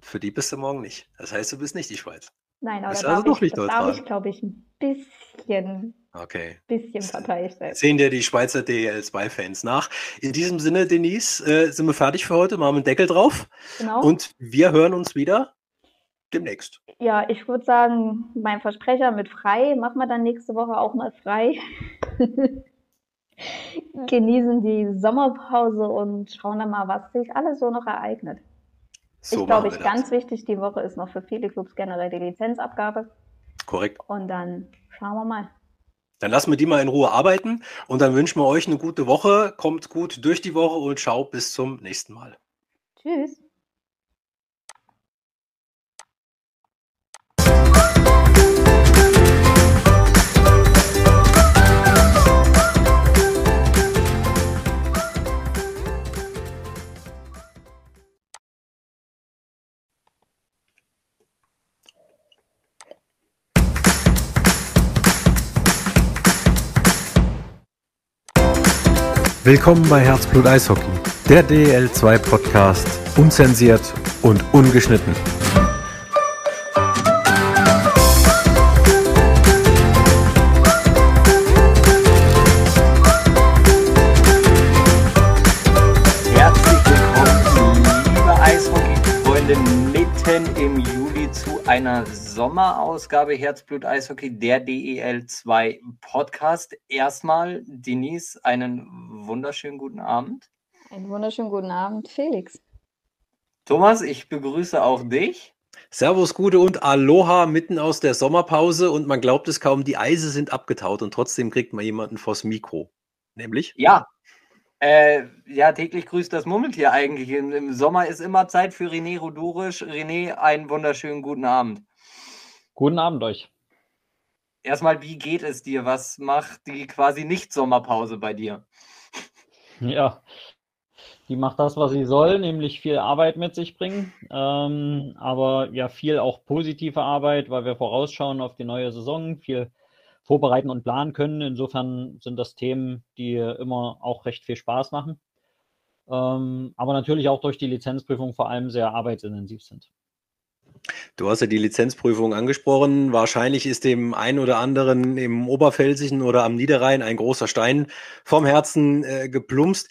Für die bist du morgen nicht. Das heißt, du bist nicht die Schweiz. Nein, aber da also darf, ich, darf ich, glaube ich, ein bisschen, okay. bisschen parteiisch sein. Sehen dir die Schweizer DL2-Fans nach. In diesem Sinne, Denise, äh, sind wir fertig für heute. Machen wir einen Deckel drauf. Genau. Und wir hören uns wieder demnächst. Ja, ich würde sagen, mein Versprecher mit frei, machen wir dann nächste Woche auch mal frei. Genießen die Sommerpause und schauen dann mal, was sich alles so noch ereignet. So ich glaube, ich ganz wichtig die Woche ist noch für viele Clubs generell die Lizenzabgabe. Korrekt. Und dann schauen wir mal. Dann lassen wir die mal in Ruhe arbeiten und dann wünschen wir euch eine gute Woche. Kommt gut durch die Woche und ciao, bis zum nächsten Mal. Tschüss. Willkommen bei Herzblut Eishockey, der DL2 Podcast, unzensiert und ungeschnitten. Herzlich willkommen, liebe Eishockey-Freunde, mitten im Juli zu einer Sommerausgabe Herzblut Eishockey, der DEL2 Podcast. Erstmal, Denise, einen wunderschönen guten Abend. Einen wunderschönen guten Abend, Felix. Thomas, ich begrüße auch dich. Servus, Gute und Aloha mitten aus der Sommerpause und man glaubt es kaum, die Eise sind abgetaut und trotzdem kriegt man jemanden vors Mikro. Nämlich? Ja, äh, ja, täglich grüßt das Murmeltier eigentlich. Im, Im, Sommer ist immer Zeit für René Rudurisch. René, einen wunderschönen guten Abend. Guten Abend euch. Erstmal, wie geht es dir? Was macht die quasi Nicht-Sommerpause bei dir? Ja, die macht das, was sie soll, nämlich viel Arbeit mit sich bringen. Ähm, aber ja, viel auch positive Arbeit, weil wir vorausschauen auf die neue Saison, viel vorbereiten und planen können. Insofern sind das Themen, die immer auch recht viel Spaß machen. Ähm, aber natürlich auch durch die Lizenzprüfung vor allem sehr arbeitsintensiv sind. Du hast ja die Lizenzprüfung angesprochen. Wahrscheinlich ist dem einen oder anderen im Oberpfälzischen oder am Niederrhein ein großer Stein vom Herzen äh, geplumpst.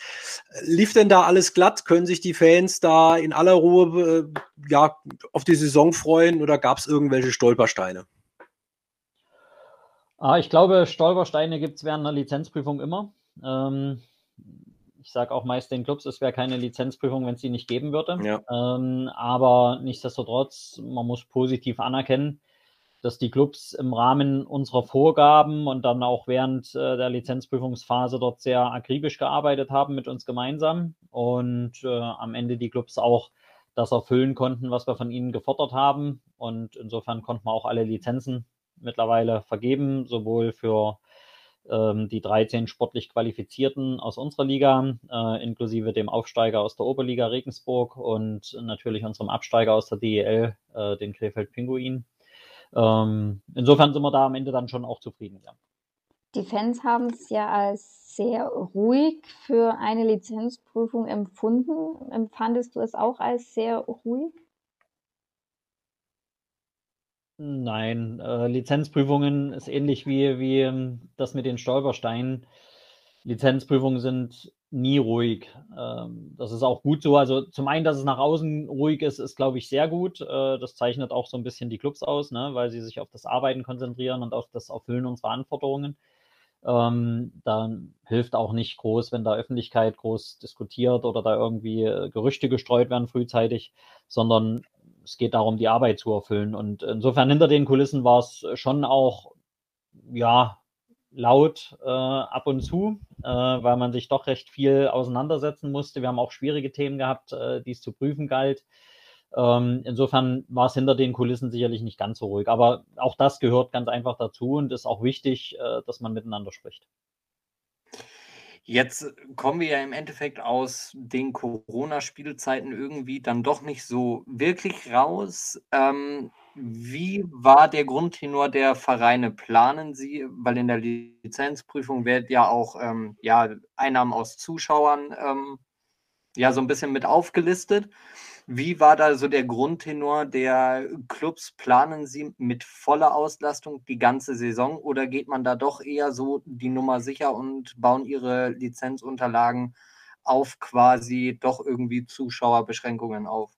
Lief denn da alles glatt? Können sich die Fans da in aller Ruhe äh, ja, auf die Saison freuen oder gab es irgendwelche Stolpersteine? Ah, ich glaube, Stolpersteine gibt es während einer Lizenzprüfung immer. Ähm, ich sage auch meist den Clubs, es wäre keine Lizenzprüfung, wenn es sie nicht geben würde. Ja. Ähm, aber nichtsdestotrotz, man muss positiv anerkennen, dass die Clubs im Rahmen unserer Vorgaben und dann auch während äh, der Lizenzprüfungsphase dort sehr akribisch gearbeitet haben mit uns gemeinsam und äh, am Ende die Clubs auch das erfüllen konnten, was wir von ihnen gefordert haben. Und insofern konnten wir auch alle Lizenzen mittlerweile vergeben, sowohl für die 13 sportlich Qualifizierten aus unserer Liga, äh, inklusive dem Aufsteiger aus der Oberliga Regensburg und natürlich unserem Absteiger aus der DEL, äh, den Krefeld Pinguin. Ähm, insofern sind wir da am Ende dann schon auch zufrieden. Ja. Die Fans haben es ja als sehr ruhig für eine Lizenzprüfung empfunden. Empfandest du es auch als sehr ruhig? Nein, äh, Lizenzprüfungen ist ähnlich wie, wie ähm, das mit den Stolpersteinen. Lizenzprüfungen sind nie ruhig. Ähm, das ist auch gut so. Also zum einen, dass es nach außen ruhig ist, ist, glaube ich, sehr gut. Äh, das zeichnet auch so ein bisschen die Clubs aus, ne? weil sie sich auf das Arbeiten konzentrieren und auf das Erfüllen unserer Anforderungen. Ähm, dann hilft auch nicht groß, wenn da Öffentlichkeit groß diskutiert oder da irgendwie äh, Gerüchte gestreut werden frühzeitig, sondern es geht darum, die Arbeit zu erfüllen. Und insofern hinter den Kulissen war es schon auch, ja, laut äh, ab und zu, äh, weil man sich doch recht viel auseinandersetzen musste. Wir haben auch schwierige Themen gehabt, äh, die es zu prüfen galt. Ähm, insofern war es hinter den Kulissen sicherlich nicht ganz so ruhig. Aber auch das gehört ganz einfach dazu und ist auch wichtig, äh, dass man miteinander spricht. Jetzt kommen wir ja im Endeffekt aus den Corona-Spielzeiten irgendwie dann doch nicht so wirklich raus. Ähm, wie war der Grundtenor der Vereine? Planen Sie, weil in der Lizenzprüfung wird ja auch ähm, ja, Einnahmen aus Zuschauern ähm, ja so ein bisschen mit aufgelistet. Wie war da so der Grundtenor der Clubs? Planen Sie mit voller Auslastung die ganze Saison oder geht man da doch eher so die Nummer sicher und bauen Ihre Lizenzunterlagen auf quasi doch irgendwie Zuschauerbeschränkungen auf?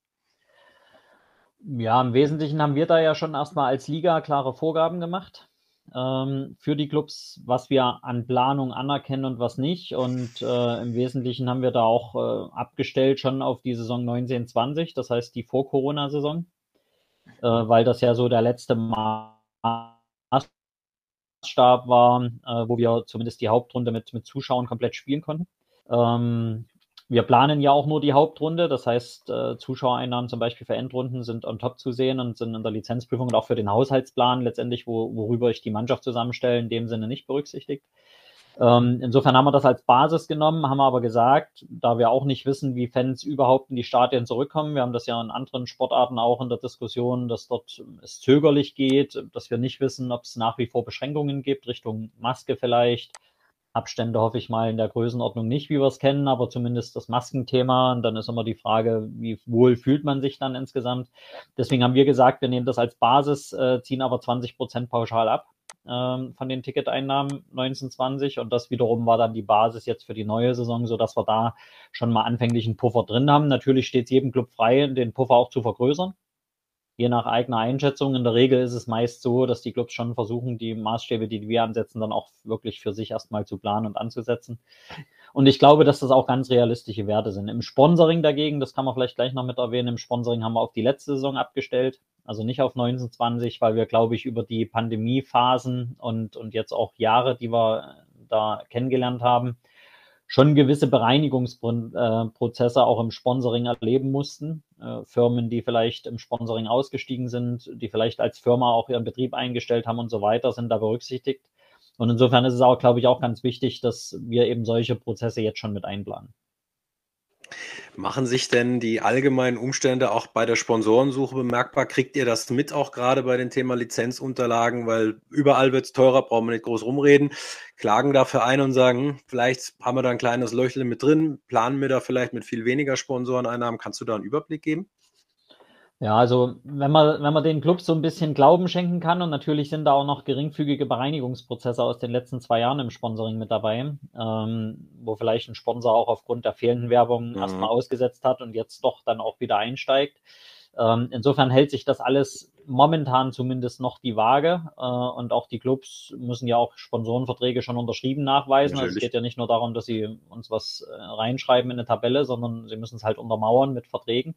Ja, im Wesentlichen haben wir da ja schon erstmal als Liga klare Vorgaben gemacht ähm, für die Clubs, was wir an Planung anerkennen und was nicht. Und äh, im Wesentlichen haben wir da auch äh, abgestellt schon auf die Saison 1920, das heißt die Vor-Corona-Saison, äh, weil das ja so der letzte Maßstab war, äh, wo wir zumindest die Hauptrunde mit, mit Zuschauern komplett spielen konnten. Ähm, wir planen ja auch nur die Hauptrunde, das heißt, äh, Zuschauereinnahmen zum Beispiel für Endrunden sind on top zu sehen und sind in der Lizenzprüfung und auch für den Haushaltsplan letztendlich, wo, worüber ich die Mannschaft zusammenstelle, in dem Sinne nicht berücksichtigt. Ähm, insofern haben wir das als Basis genommen, haben aber gesagt, da wir auch nicht wissen, wie Fans überhaupt in die Stadien zurückkommen, wir haben das ja in anderen Sportarten auch in der Diskussion, dass dort es zögerlich geht, dass wir nicht wissen, ob es nach wie vor Beschränkungen gibt, Richtung Maske vielleicht, Abstände hoffe ich mal in der Größenordnung nicht, wie wir es kennen, aber zumindest das Maskenthema. Und dann ist immer die Frage, wie wohl fühlt man sich dann insgesamt. Deswegen haben wir gesagt, wir nehmen das als Basis, äh, ziehen aber 20 Prozent pauschal ab ähm, von den Ticketeinnahmen 1920. Und das wiederum war dann die Basis jetzt für die neue Saison, so dass wir da schon mal anfänglichen Puffer drin haben. Natürlich steht es jedem Club frei, den Puffer auch zu vergrößern je nach eigener Einschätzung. In der Regel ist es meist so, dass die Clubs schon versuchen, die Maßstäbe, die wir ansetzen, dann auch wirklich für sich erstmal zu planen und anzusetzen. Und ich glaube, dass das auch ganz realistische Werte sind. Im Sponsoring dagegen, das kann man vielleicht gleich noch mit erwähnen, im Sponsoring haben wir auf die letzte Saison abgestellt, also nicht auf 1920, weil wir, glaube ich, über die Pandemiephasen und, und jetzt auch Jahre, die wir da kennengelernt haben, schon gewisse Bereinigungsprozesse auch im Sponsoring erleben mussten. Äh, Firmen, die vielleicht im Sponsoring ausgestiegen sind, die vielleicht als Firma auch ihren Betrieb eingestellt haben und so weiter, sind da berücksichtigt. Und insofern ist es auch, glaube ich, auch ganz wichtig, dass wir eben solche Prozesse jetzt schon mit einplanen. Machen sich denn die allgemeinen Umstände auch bei der Sponsorensuche bemerkbar? Kriegt ihr das mit auch gerade bei dem Thema Lizenzunterlagen? Weil überall wird es teurer, brauchen wir nicht groß rumreden. Klagen dafür ein und sagen, hm, vielleicht haben wir da ein kleines Löchle mit drin, planen wir da vielleicht mit viel weniger Sponsoreneinnahmen. Kannst du da einen Überblick geben? Ja, also wenn man, wenn man den Clubs so ein bisschen Glauben schenken kann und natürlich sind da auch noch geringfügige Bereinigungsprozesse aus den letzten zwei Jahren im Sponsoring mit dabei, ähm, wo vielleicht ein Sponsor auch aufgrund der fehlenden Werbung mhm. erstmal ausgesetzt hat und jetzt doch dann auch wieder einsteigt. Ähm, insofern hält sich das alles momentan zumindest noch die Waage. Äh, und auch die Clubs müssen ja auch Sponsorenverträge schon unterschrieben nachweisen. Also es geht ja nicht nur darum, dass sie uns was äh, reinschreiben in eine Tabelle, sondern sie müssen es halt untermauern mit Verträgen.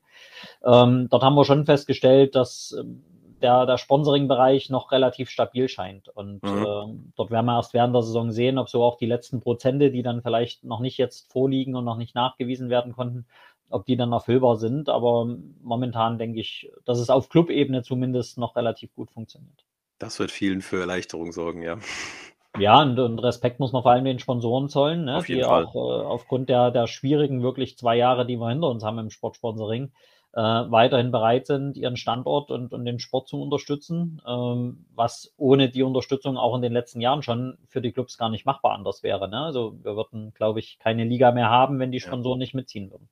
Ähm, dort haben wir schon festgestellt, dass ähm, der, der Sponsoring-Bereich noch relativ stabil scheint. Und mhm. äh, dort werden wir erst während der Saison sehen, ob so auch die letzten Prozente, die dann vielleicht noch nicht jetzt vorliegen und noch nicht nachgewiesen werden konnten, ob die dann erfüllbar sind. Aber momentan denke ich, dass es auf Clubebene zumindest noch relativ gut funktioniert. Das wird vielen für Erleichterung sorgen, ja. Ja, und, und Respekt muss man vor allem den Sponsoren zollen, ne, die Fall. auch äh, aufgrund der, der schwierigen wirklich zwei Jahre, die wir hinter uns haben im Sportsponsoring, äh, weiterhin bereit sind, ihren Standort und, und den Sport zu unterstützen, ähm, was ohne die Unterstützung auch in den letzten Jahren schon für die Clubs gar nicht machbar anders wäre. Ne? Also wir würden, glaube ich, keine Liga mehr haben, wenn die Sponsoren ja. nicht mitziehen würden.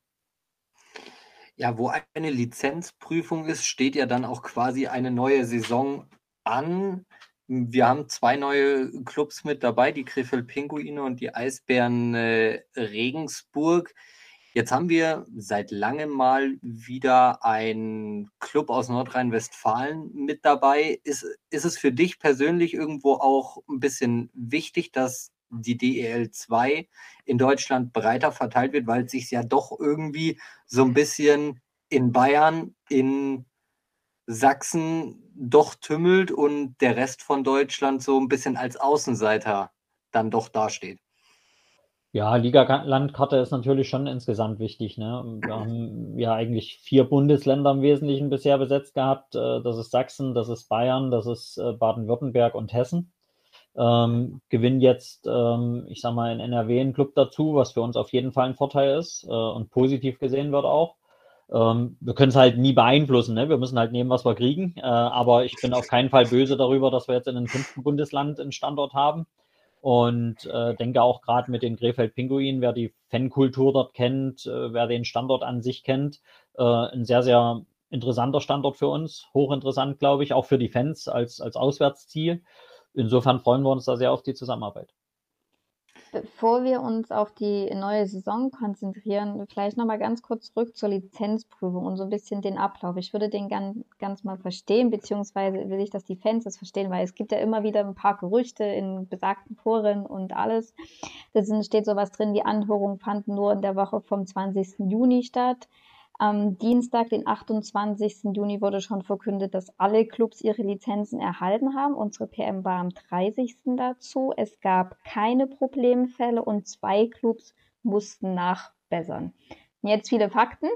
Ja, wo eine Lizenzprüfung ist, steht ja dann auch quasi eine neue Saison an. Wir haben zwei neue Clubs mit dabei, die Krefeld Pinguine und die Eisbären äh, Regensburg. Jetzt haben wir seit langem mal wieder einen Club aus Nordrhein-Westfalen mit dabei. Ist, ist es für dich persönlich irgendwo auch ein bisschen wichtig, dass die DEL 2 in Deutschland breiter verteilt wird, weil es sich ja doch irgendwie so ein bisschen in Bayern, in Sachsen doch tümmelt und der Rest von Deutschland so ein bisschen als Außenseiter dann doch dasteht. Ja, Liga-Landkarte ist natürlich schon insgesamt wichtig. Ne? Wir haben ja eigentlich vier Bundesländer im Wesentlichen bisher besetzt gehabt. Äh, das ist Sachsen, das ist Bayern, das ist äh, Baden-Württemberg und Hessen. Ähm, gewinnen jetzt, ähm, ich sag mal, in NRW einen Club dazu, was für uns auf jeden Fall ein Vorteil ist äh, und positiv gesehen wird auch. Ähm, wir können es halt nie beeinflussen, ne? wir müssen halt nehmen, was wir kriegen. Äh, aber ich bin auf keinen Fall böse darüber, dass wir jetzt in einem fünften Bundesland einen Standort haben. Und äh, denke auch gerade mit den Krefeld-Pinguinen, wer die Fankultur dort kennt, äh, wer den Standort an sich kennt, äh, ein sehr, sehr interessanter Standort für uns. Hochinteressant, glaube ich, auch für die Fans als, als Auswärtsziel. Insofern freuen wir uns da sehr auf die Zusammenarbeit. Bevor wir uns auf die neue Saison konzentrieren, vielleicht nochmal ganz kurz zurück zur Lizenzprüfung und so ein bisschen den Ablauf. Ich würde den ganz, ganz mal verstehen, beziehungsweise will ich, dass die Fans das verstehen, weil es gibt ja immer wieder ein paar Gerüchte in besagten Foren und alles. Da steht sowas drin, die Anhörungen fanden nur in der Woche vom 20. Juni statt. Am Dienstag, den 28. Juni, wurde schon verkündet, dass alle Clubs ihre Lizenzen erhalten haben. Unsere PM war am 30. dazu. Es gab keine Problemfälle und zwei Clubs mussten nachbessern. Jetzt viele Fakten.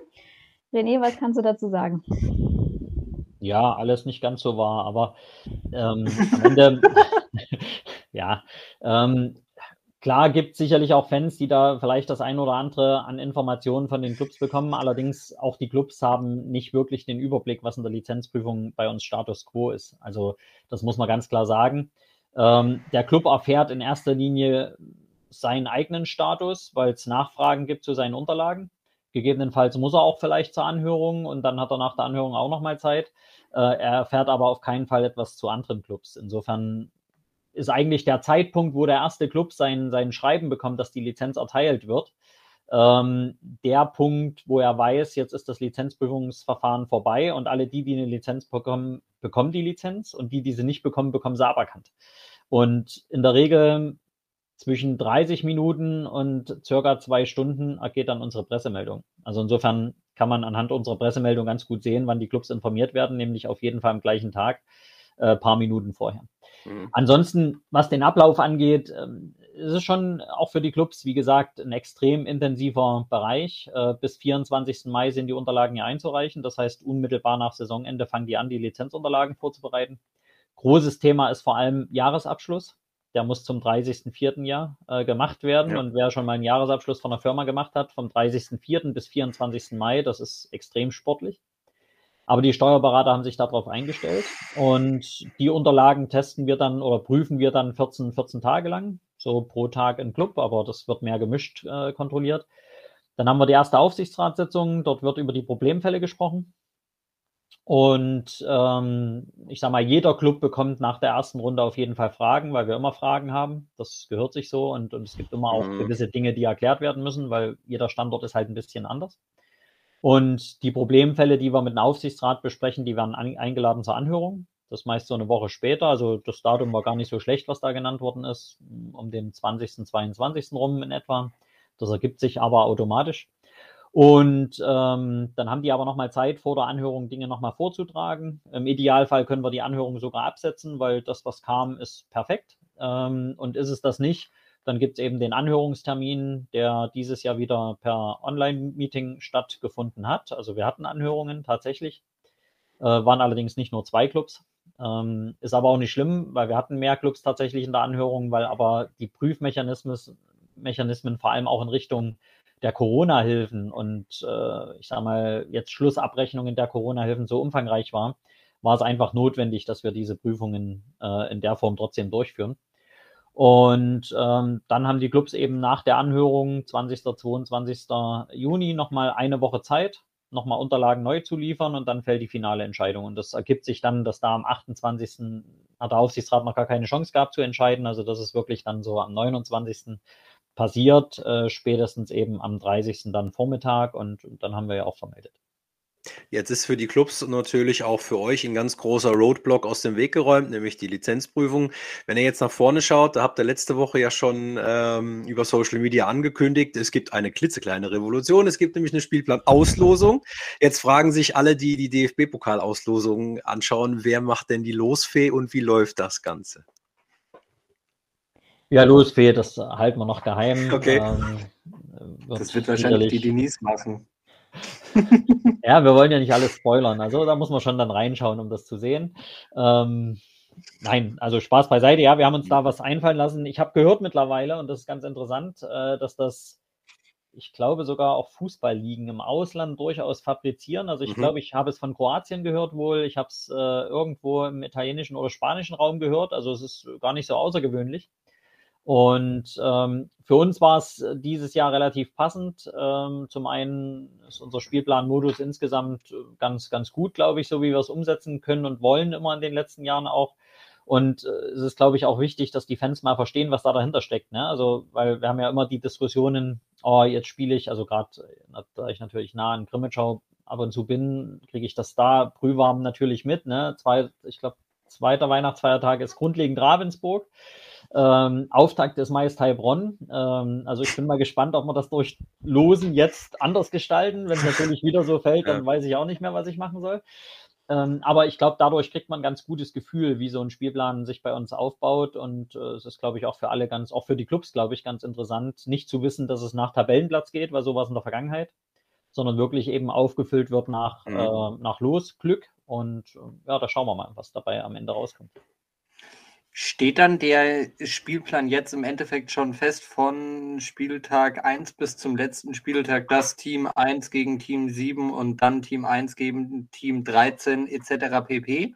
René, was kannst du dazu sagen? Ja, alles nicht ganz so wahr, aber ähm, am Ende, ja, ähm, Klar gibt es sicherlich auch Fans, die da vielleicht das ein oder andere an Informationen von den Clubs bekommen. Allerdings auch die Clubs haben nicht wirklich den Überblick, was in der Lizenzprüfung bei uns Status quo ist. Also das muss man ganz klar sagen. Ähm, der Club erfährt in erster Linie seinen eigenen Status, weil es Nachfragen gibt zu seinen Unterlagen. Gegebenenfalls muss er auch vielleicht zur Anhörung und dann hat er nach der Anhörung auch nochmal Zeit. Äh, er erfährt aber auf keinen Fall etwas zu anderen Clubs. Insofern ist eigentlich der Zeitpunkt, wo der erste Club sein, sein Schreiben bekommt, dass die Lizenz erteilt wird. Ähm, der Punkt, wo er weiß, jetzt ist das Lizenzprüfungsverfahren vorbei und alle die, die eine Lizenz bekommen, bekommen die Lizenz und die, die sie nicht bekommen, bekommen sie aberkannt. Und in der Regel zwischen 30 Minuten und circa zwei Stunden ergeht dann unsere Pressemeldung. Also insofern kann man anhand unserer Pressemeldung ganz gut sehen, wann die Clubs informiert werden, nämlich auf jeden Fall am gleichen Tag, äh, paar Minuten vorher. Mhm. Ansonsten, was den Ablauf angeht, ähm, ist es schon auch für die Clubs, wie gesagt, ein extrem intensiver Bereich. Äh, bis 24. Mai sind die Unterlagen ja einzureichen. Das heißt, unmittelbar nach Saisonende fangen die an, die Lizenzunterlagen vorzubereiten. Großes Thema ist vor allem Jahresabschluss. Der muss zum 30.04. Jahr äh, gemacht werden. Ja. Und wer schon mal einen Jahresabschluss von einer Firma gemacht hat, vom 30.04. bis 24. Mai, das ist extrem sportlich. Aber die Steuerberater haben sich darauf eingestellt und die Unterlagen testen wir dann oder prüfen wir dann 14, 14 Tage lang, so pro Tag im Club, aber das wird mehr gemischt äh, kontrolliert. Dann haben wir die erste Aufsichtsratssitzung, dort wird über die Problemfälle gesprochen. Und ähm, ich sage mal, jeder Club bekommt nach der ersten Runde auf jeden Fall Fragen, weil wir immer Fragen haben. Das gehört sich so und, und es gibt immer auch mhm. gewisse Dinge, die erklärt werden müssen, weil jeder Standort ist halt ein bisschen anders. Und die Problemfälle, die wir mit dem Aufsichtsrat besprechen, die werden eingeladen zur Anhörung. Das meist so eine Woche später. Also das Datum war gar nicht so schlecht, was da genannt worden ist, um den 20., 22. rum in etwa. Das ergibt sich aber automatisch. Und ähm, dann haben die aber nochmal Zeit, vor der Anhörung Dinge nochmal vorzutragen. Im Idealfall können wir die Anhörung sogar absetzen, weil das, was kam, ist perfekt. Ähm, und ist es das nicht, dann gibt es eben den Anhörungstermin, der dieses Jahr wieder per Online-Meeting stattgefunden hat. Also wir hatten Anhörungen tatsächlich, äh, waren allerdings nicht nur zwei Clubs. Ähm, ist aber auch nicht schlimm, weil wir hatten mehr Clubs tatsächlich in der Anhörung, weil aber die Prüfmechanismen Mechanismen vor allem auch in Richtung der Corona-Hilfen und äh, ich sage mal jetzt Schlussabrechnungen der Corona-Hilfen so umfangreich war, war es einfach notwendig, dass wir diese Prüfungen äh, in der Form trotzdem durchführen. Und ähm, dann haben die Clubs eben nach der Anhörung 20. 22. Juni nochmal eine Woche Zeit, nochmal Unterlagen neu zu liefern und dann fällt die finale Entscheidung. Und das ergibt sich dann, dass da am 28. hat der Aufsichtsrat noch gar keine Chance gehabt zu entscheiden. Also das ist wirklich dann so am 29. passiert, äh, spätestens eben am 30. dann Vormittag und, und dann haben wir ja auch vermeldet. Jetzt ist für die Clubs natürlich auch für euch ein ganz großer Roadblock aus dem Weg geräumt, nämlich die Lizenzprüfung. Wenn ihr jetzt nach vorne schaut, da habt ihr letzte Woche ja schon ähm, über Social Media angekündigt, es gibt eine klitzekleine Revolution. Es gibt nämlich eine Spielplan-Auslosung. Jetzt fragen sich alle, die die DFB-Pokalauslosung anschauen, wer macht denn die Losfee und wie läuft das Ganze? Ja, Losfee, das halten wir noch geheim. Okay. Ähm, wird das wird wahrscheinlich die Denise machen. ja, wir wollen ja nicht alles spoilern. Also da muss man schon dann reinschauen, um das zu sehen. Ähm, nein, also Spaß beiseite. Ja, wir haben uns da was einfallen lassen. Ich habe gehört mittlerweile, und das ist ganz interessant, äh, dass das, ich glaube, sogar auch Fußballligen im Ausland durchaus fabrizieren. Also ich mhm. glaube, ich habe es von Kroatien gehört wohl. Ich habe es äh, irgendwo im italienischen oder spanischen Raum gehört. Also es ist gar nicht so außergewöhnlich. Und ähm, für uns war es dieses Jahr relativ passend. Ähm, zum einen ist unser Spielplanmodus insgesamt ganz, ganz gut, glaube ich, so wie wir es umsetzen können und wollen immer in den letzten Jahren auch. Und äh, es ist, glaube ich, auch wichtig, dass die Fans mal verstehen, was da dahinter steckt. Ne? Also, weil wir haben ja immer die Diskussionen, oh, jetzt spiele ich, also gerade, da ich natürlich nah an Grimmitschau ab und zu bin, kriege ich das da prühwarm natürlich mit. Ne? Zwei, ich glaube, zweiter Weihnachtsfeiertag ist grundlegend Ravensburg. Ähm, Auftakt ist meist Heilbronn. Ähm, also ich bin mal gespannt, ob wir das durch Losen jetzt anders gestalten. Wenn es natürlich wieder so fällt, dann ja. weiß ich auch nicht mehr, was ich machen soll. Ähm, aber ich glaube, dadurch kriegt man ein ganz gutes Gefühl, wie so ein Spielplan sich bei uns aufbaut. Und äh, es ist, glaube ich, auch für alle ganz, auch für die Clubs, glaube ich, ganz interessant, nicht zu wissen, dass es nach Tabellenplatz geht, weil sowas in der Vergangenheit, sondern wirklich eben aufgefüllt wird nach, mhm. äh, nach Losglück. Und äh, ja, da schauen wir mal, was dabei am Ende rauskommt. Steht dann der Spielplan jetzt im Endeffekt schon fest von Spieltag 1 bis zum letzten Spieltag, dass Team 1 gegen Team 7 und dann Team 1 gegen Team 13 etc. pp?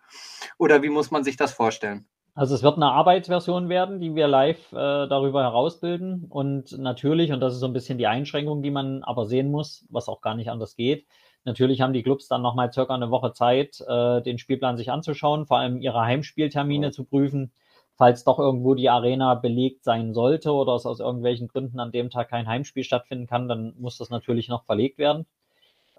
Oder wie muss man sich das vorstellen? Also es wird eine Arbeitsversion werden, die wir live äh, darüber herausbilden. Und natürlich, und das ist so ein bisschen die Einschränkung, die man aber sehen muss, was auch gar nicht anders geht, Natürlich haben die Clubs dann nochmal circa eine Woche Zeit, äh, den Spielplan sich anzuschauen, vor allem ihre Heimspieltermine ja. zu prüfen falls doch irgendwo die Arena belegt sein sollte oder es aus irgendwelchen Gründen an dem Tag kein Heimspiel stattfinden kann, dann muss das natürlich noch verlegt werden.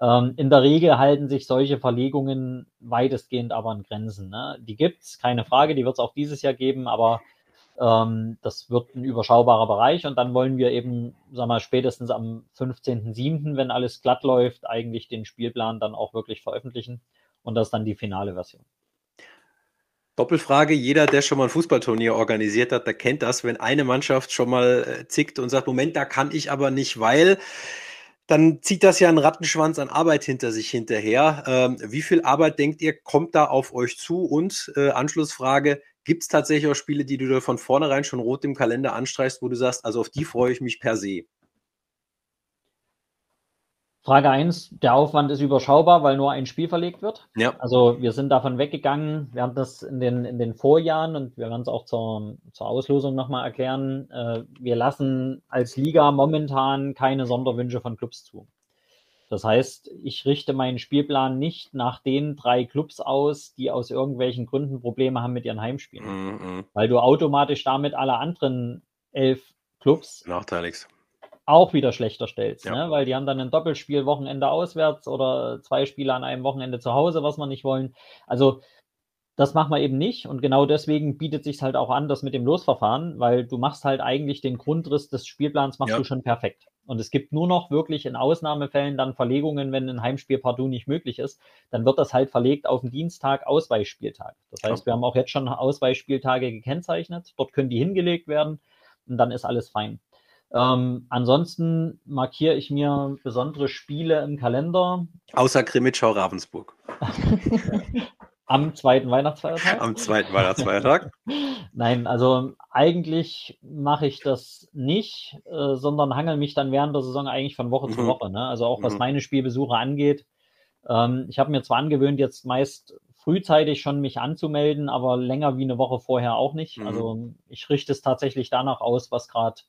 Ähm, in der Regel halten sich solche Verlegungen weitestgehend aber in Grenzen. Ne? Die gibt's, keine Frage, die wird es auch dieses Jahr geben, aber ähm, das wird ein überschaubarer Bereich und dann wollen wir eben, sag mal, spätestens am 15.07., wenn alles glatt läuft, eigentlich den Spielplan dann auch wirklich veröffentlichen und das ist dann die finale Version. Doppelfrage, jeder, der schon mal ein Fußballturnier organisiert hat, der kennt das, wenn eine Mannschaft schon mal äh, zickt und sagt, Moment, da kann ich aber nicht, weil dann zieht das ja einen Rattenschwanz an Arbeit hinter sich hinterher. Ähm, wie viel Arbeit denkt ihr, kommt da auf euch zu? Und äh, Anschlussfrage, gibt es tatsächlich auch Spiele, die du da von vornherein schon rot im Kalender anstreichst, wo du sagst, also auf die freue ich mich per se? Frage 1, der Aufwand ist überschaubar, weil nur ein Spiel verlegt wird. Ja. Also wir sind davon weggegangen, wir haben das in den, in den Vorjahren und wir werden es auch zur, zur Auslosung nochmal erklären. Äh, wir lassen als Liga momentan keine Sonderwünsche von Clubs zu. Das heißt, ich richte meinen Spielplan nicht nach den drei Clubs aus, die aus irgendwelchen Gründen Probleme haben mit ihren Heimspielen. Mhm. Weil du automatisch damit alle anderen elf Clubs nachteilig auch wieder schlechter stellst, ja. ne? weil die haben dann ein Doppelspiel Wochenende auswärts oder zwei Spiele an einem Wochenende zu Hause, was wir nicht wollen. Also das machen wir eben nicht und genau deswegen bietet sich halt auch an, das mit dem Losverfahren, weil du machst halt eigentlich den Grundriss des Spielplans machst ja. du schon perfekt. Und es gibt nur noch wirklich in Ausnahmefällen dann Verlegungen, wenn ein Heimspiel partout nicht möglich ist, dann wird das halt verlegt auf den Dienstag Ausweichspieltag. Das heißt, ja. wir haben auch jetzt schon Ausweichspieltage gekennzeichnet. Dort können die hingelegt werden und dann ist alles fein. Ähm, ansonsten markiere ich mir besondere Spiele im Kalender. Außer Krimitschau Ravensburg. Am zweiten Weihnachtsfeiertag? Am zweiten Weihnachtsfeiertag? Nein, also eigentlich mache ich das nicht, äh, sondern hangel mich dann während der Saison eigentlich von Woche mhm. zu Woche. Ne? Also auch was mhm. meine Spielbesuche angeht. Ähm, ich habe mir zwar angewöhnt, jetzt meist frühzeitig schon mich anzumelden, aber länger wie eine Woche vorher auch nicht. Mhm. Also ich richte es tatsächlich danach aus, was gerade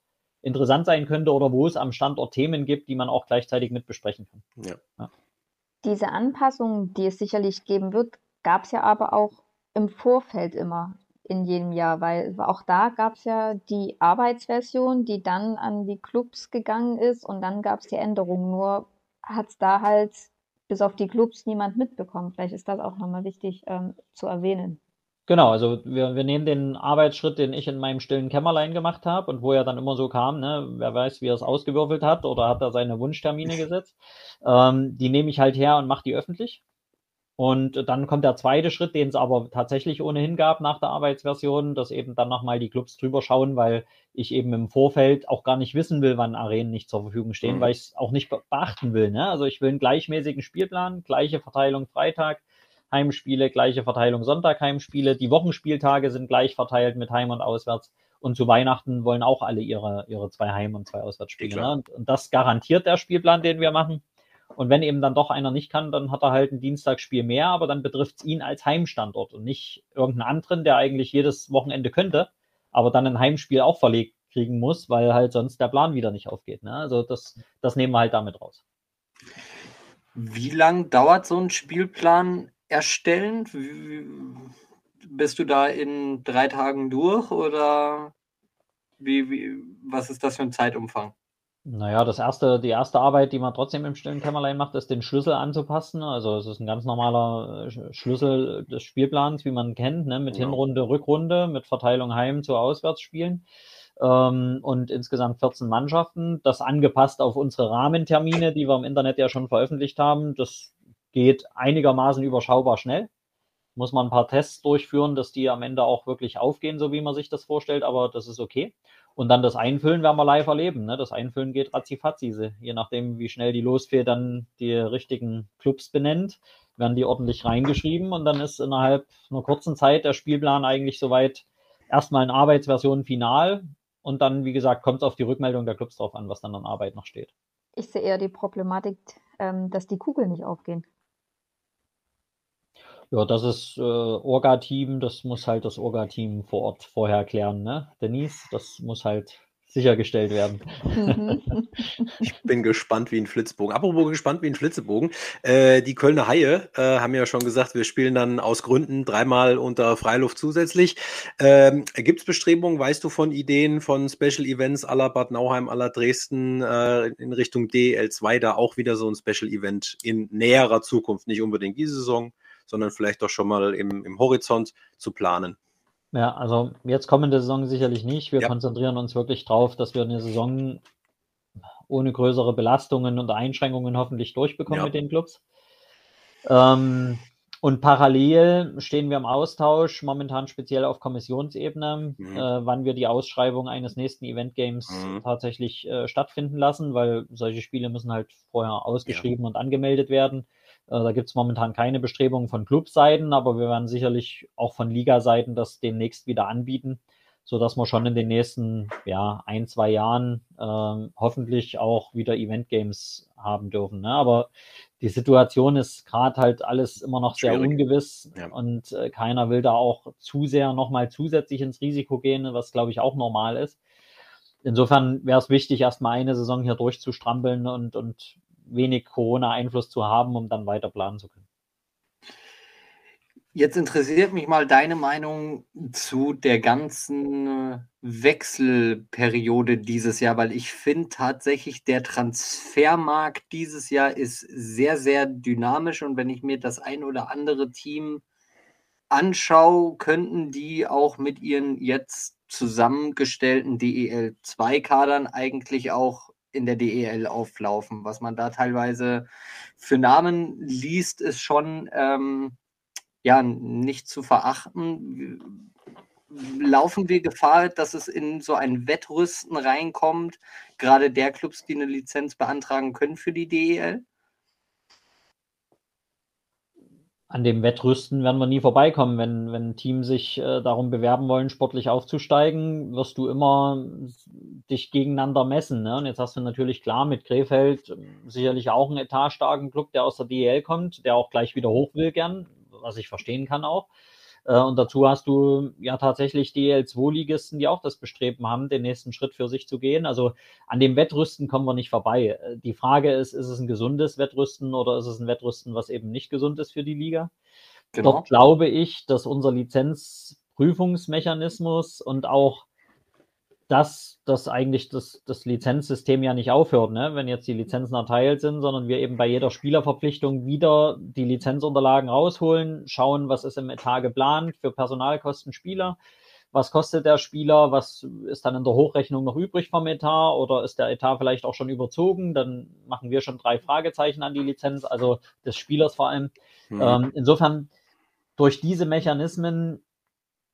interessant sein könnte oder wo es am Standort Themen gibt, die man auch gleichzeitig mit besprechen kann. Ja. ja. Diese Anpassungen, die es sicherlich geben wird, gab es ja aber auch im Vorfeld immer in jedem Jahr, weil auch da gab es ja die Arbeitsversion, die dann an die Clubs gegangen ist und dann gab es die Änderungen. Nur hat es da halt bis auf die Clubs niemand mitbekommt. Vielleicht ist das auch nochmal wichtig ähm, zu erwähnen. Genau, also wir, wir nehmen den Arbeitsschritt, den ich in meinem stillen Kämmerlein gemacht habe und wo er dann immer so kam, ne, wer weiß, wie er es ausgewürfelt hat oder hat er seine Wunschtermine gesetzt, ähm, die nehme ich halt her und mache die öffentlich. Und dann kommt der zweite Schritt, den es aber tatsächlich ohnehin gab nach der Arbeitsversion, dass eben dann nochmal die Clubs drüber schauen, weil ich eben im Vorfeld auch gar nicht wissen will, wann Arenen nicht zur Verfügung stehen, mhm. weil ich es auch nicht beachten will. Ne? Also ich will einen gleichmäßigen Spielplan, gleiche Verteilung Freitag, Heimspiele, gleiche Verteilung Sonntag, Heimspiele. Die Wochenspieltage sind gleich verteilt mit Heim und Auswärts. Und zu Weihnachten wollen auch alle ihre, ihre zwei Heim- und zwei Auswärtsspiele. Ne? Und, und das garantiert der Spielplan, den wir machen. Und wenn eben dann doch einer nicht kann, dann hat er halt ein Dienstagsspiel mehr, aber dann betrifft es ihn als Heimstandort und nicht irgendeinen anderen, der eigentlich jedes Wochenende könnte, aber dann ein Heimspiel auch verlegt kriegen muss, weil halt sonst der Plan wieder nicht aufgeht. Ne? Also das, das nehmen wir halt damit raus. Wie lang dauert so ein Spielplan erstellen? Wie, bist du da in drei Tagen durch oder wie, wie, was ist das für ein Zeitumfang? Naja, das erste, die erste Arbeit, die man trotzdem im stillen Kämmerlein macht, ist den Schlüssel anzupassen. Also es ist ein ganz normaler äh, Schlüssel des Spielplans, wie man kennt, ne? mit ja. Hinrunde, Rückrunde, mit Verteilung Heim zu Auswärtsspielen. Ähm, und insgesamt 14 Mannschaften. Das angepasst auf unsere Rahmentermine, die wir im Internet ja schon veröffentlicht haben. Das geht einigermaßen überschaubar schnell. Muss man ein paar Tests durchführen, dass die am Ende auch wirklich aufgehen, so wie man sich das vorstellt, aber das ist okay. Und dann das Einfüllen werden wir live erleben. Ne? Das Einfüllen geht ratzifatzi. Je nachdem, wie schnell die Losfee dann die richtigen Clubs benennt, werden die ordentlich reingeschrieben und dann ist innerhalb einer kurzen Zeit der Spielplan eigentlich soweit erstmal in Arbeitsversion final und dann, wie gesagt, kommt es auf die Rückmeldung der Clubs drauf an, was dann an Arbeit noch steht. Ich sehe eher die Problematik, ähm, dass die Kugeln nicht aufgehen. Ja, das ist äh, Orga-Team, das muss halt das Orga-Team vor Ort vorher klären, ne? Denise, das muss halt sichergestellt werden. Mhm. ich bin gespannt wie ein Flitzebogen. Apropos gespannt wie ein Flitzebogen. Äh, die Kölner Haie äh, haben ja schon gesagt, wir spielen dann aus Gründen dreimal unter Freiluft zusätzlich. Ähm, Gibt es Bestrebungen, weißt du von Ideen von Special Events aller Bad Nauheim, aller Dresden äh, in Richtung DL2 da auch wieder so ein Special Event in näherer Zukunft, nicht unbedingt diese Saison, sondern vielleicht doch schon mal im, im Horizont zu planen? Ja, also jetzt kommende Saison sicherlich nicht. Wir ja. konzentrieren uns wirklich darauf, dass wir eine Saison ohne größere Belastungen und Einschränkungen hoffentlich durchbekommen ja. mit den Clubs. Ähm, und parallel stehen wir im Austausch, momentan speziell auf Kommissionsebene, mhm. äh, wann wir die Ausschreibung eines nächsten Event Games mhm. tatsächlich äh, stattfinden lassen, weil solche Spiele müssen halt vorher ausgeschrieben ja. und angemeldet werden. Äh, da gibt es momentan keine Bestrebungen von Clubseiten, aber wir werden sicherlich auch von Ligaseiten das demnächst wieder anbieten, sodass wir schon in den nächsten ja, ein, zwei Jahren äh, hoffentlich auch wieder Event Games haben dürfen. Ne? Aber die Situation ist gerade halt alles immer noch sehr Schwierig. ungewiss ja. und äh, keiner will da auch zu sehr nochmal zusätzlich ins Risiko gehen, was glaube ich auch normal ist. Insofern wäre es wichtig, erstmal eine Saison hier durchzustrampeln und, und wenig Corona-Einfluss zu haben, um dann weiter planen zu können. Jetzt interessiert mich mal deine Meinung zu der ganzen Wechselperiode dieses Jahr, weil ich finde tatsächlich, der Transfermarkt dieses Jahr ist sehr, sehr dynamisch und wenn ich mir das ein oder andere Team anschaue, könnten die auch mit ihren jetzt zusammengestellten DEL2-Kadern eigentlich auch in der DEL auflaufen. Was man da teilweise für Namen liest, ist schon ähm, ja nicht zu verachten. Laufen wir Gefahr, dass es in so ein Wettrüsten reinkommt, gerade der Clubs, die eine Lizenz beantragen können für die DEL? An dem Wettrüsten werden wir nie vorbeikommen. Wenn, wenn ein Team sich äh, darum bewerben wollen, sportlich aufzusteigen, wirst du immer dich gegeneinander messen. Ne? Und jetzt hast du natürlich klar mit Krefeld ähm, sicherlich auch einen etagestarken Club, der aus der DEL kommt, der auch gleich wieder hoch will gern, was ich verstehen kann auch. Äh, und dazu hast du ja tatsächlich DL2-Ligisten, die auch das Bestreben haben, den nächsten Schritt für sich zu gehen. Also an dem Wettrüsten kommen wir nicht vorbei. Äh, die Frage ist, ist es ein gesundes Wettrüsten oder ist es ein Wettrüsten, was eben nicht gesund ist für die Liga? Genau. Dort glaube ich, dass unser Lizenzprüfungsmechanismus und auch dass das eigentlich das, das Lizenzsystem ja nicht aufhört, ne? wenn jetzt die Lizenzen erteilt sind, sondern wir eben bei jeder Spielerverpflichtung wieder die Lizenzunterlagen rausholen, schauen, was ist im Etat geplant für Personalkosten Spieler, was kostet der Spieler, was ist dann in der Hochrechnung noch übrig vom Etat oder ist der Etat vielleicht auch schon überzogen, dann machen wir schon drei Fragezeichen an die Lizenz, also des Spielers vor allem. Mhm. Ähm, insofern, durch diese Mechanismen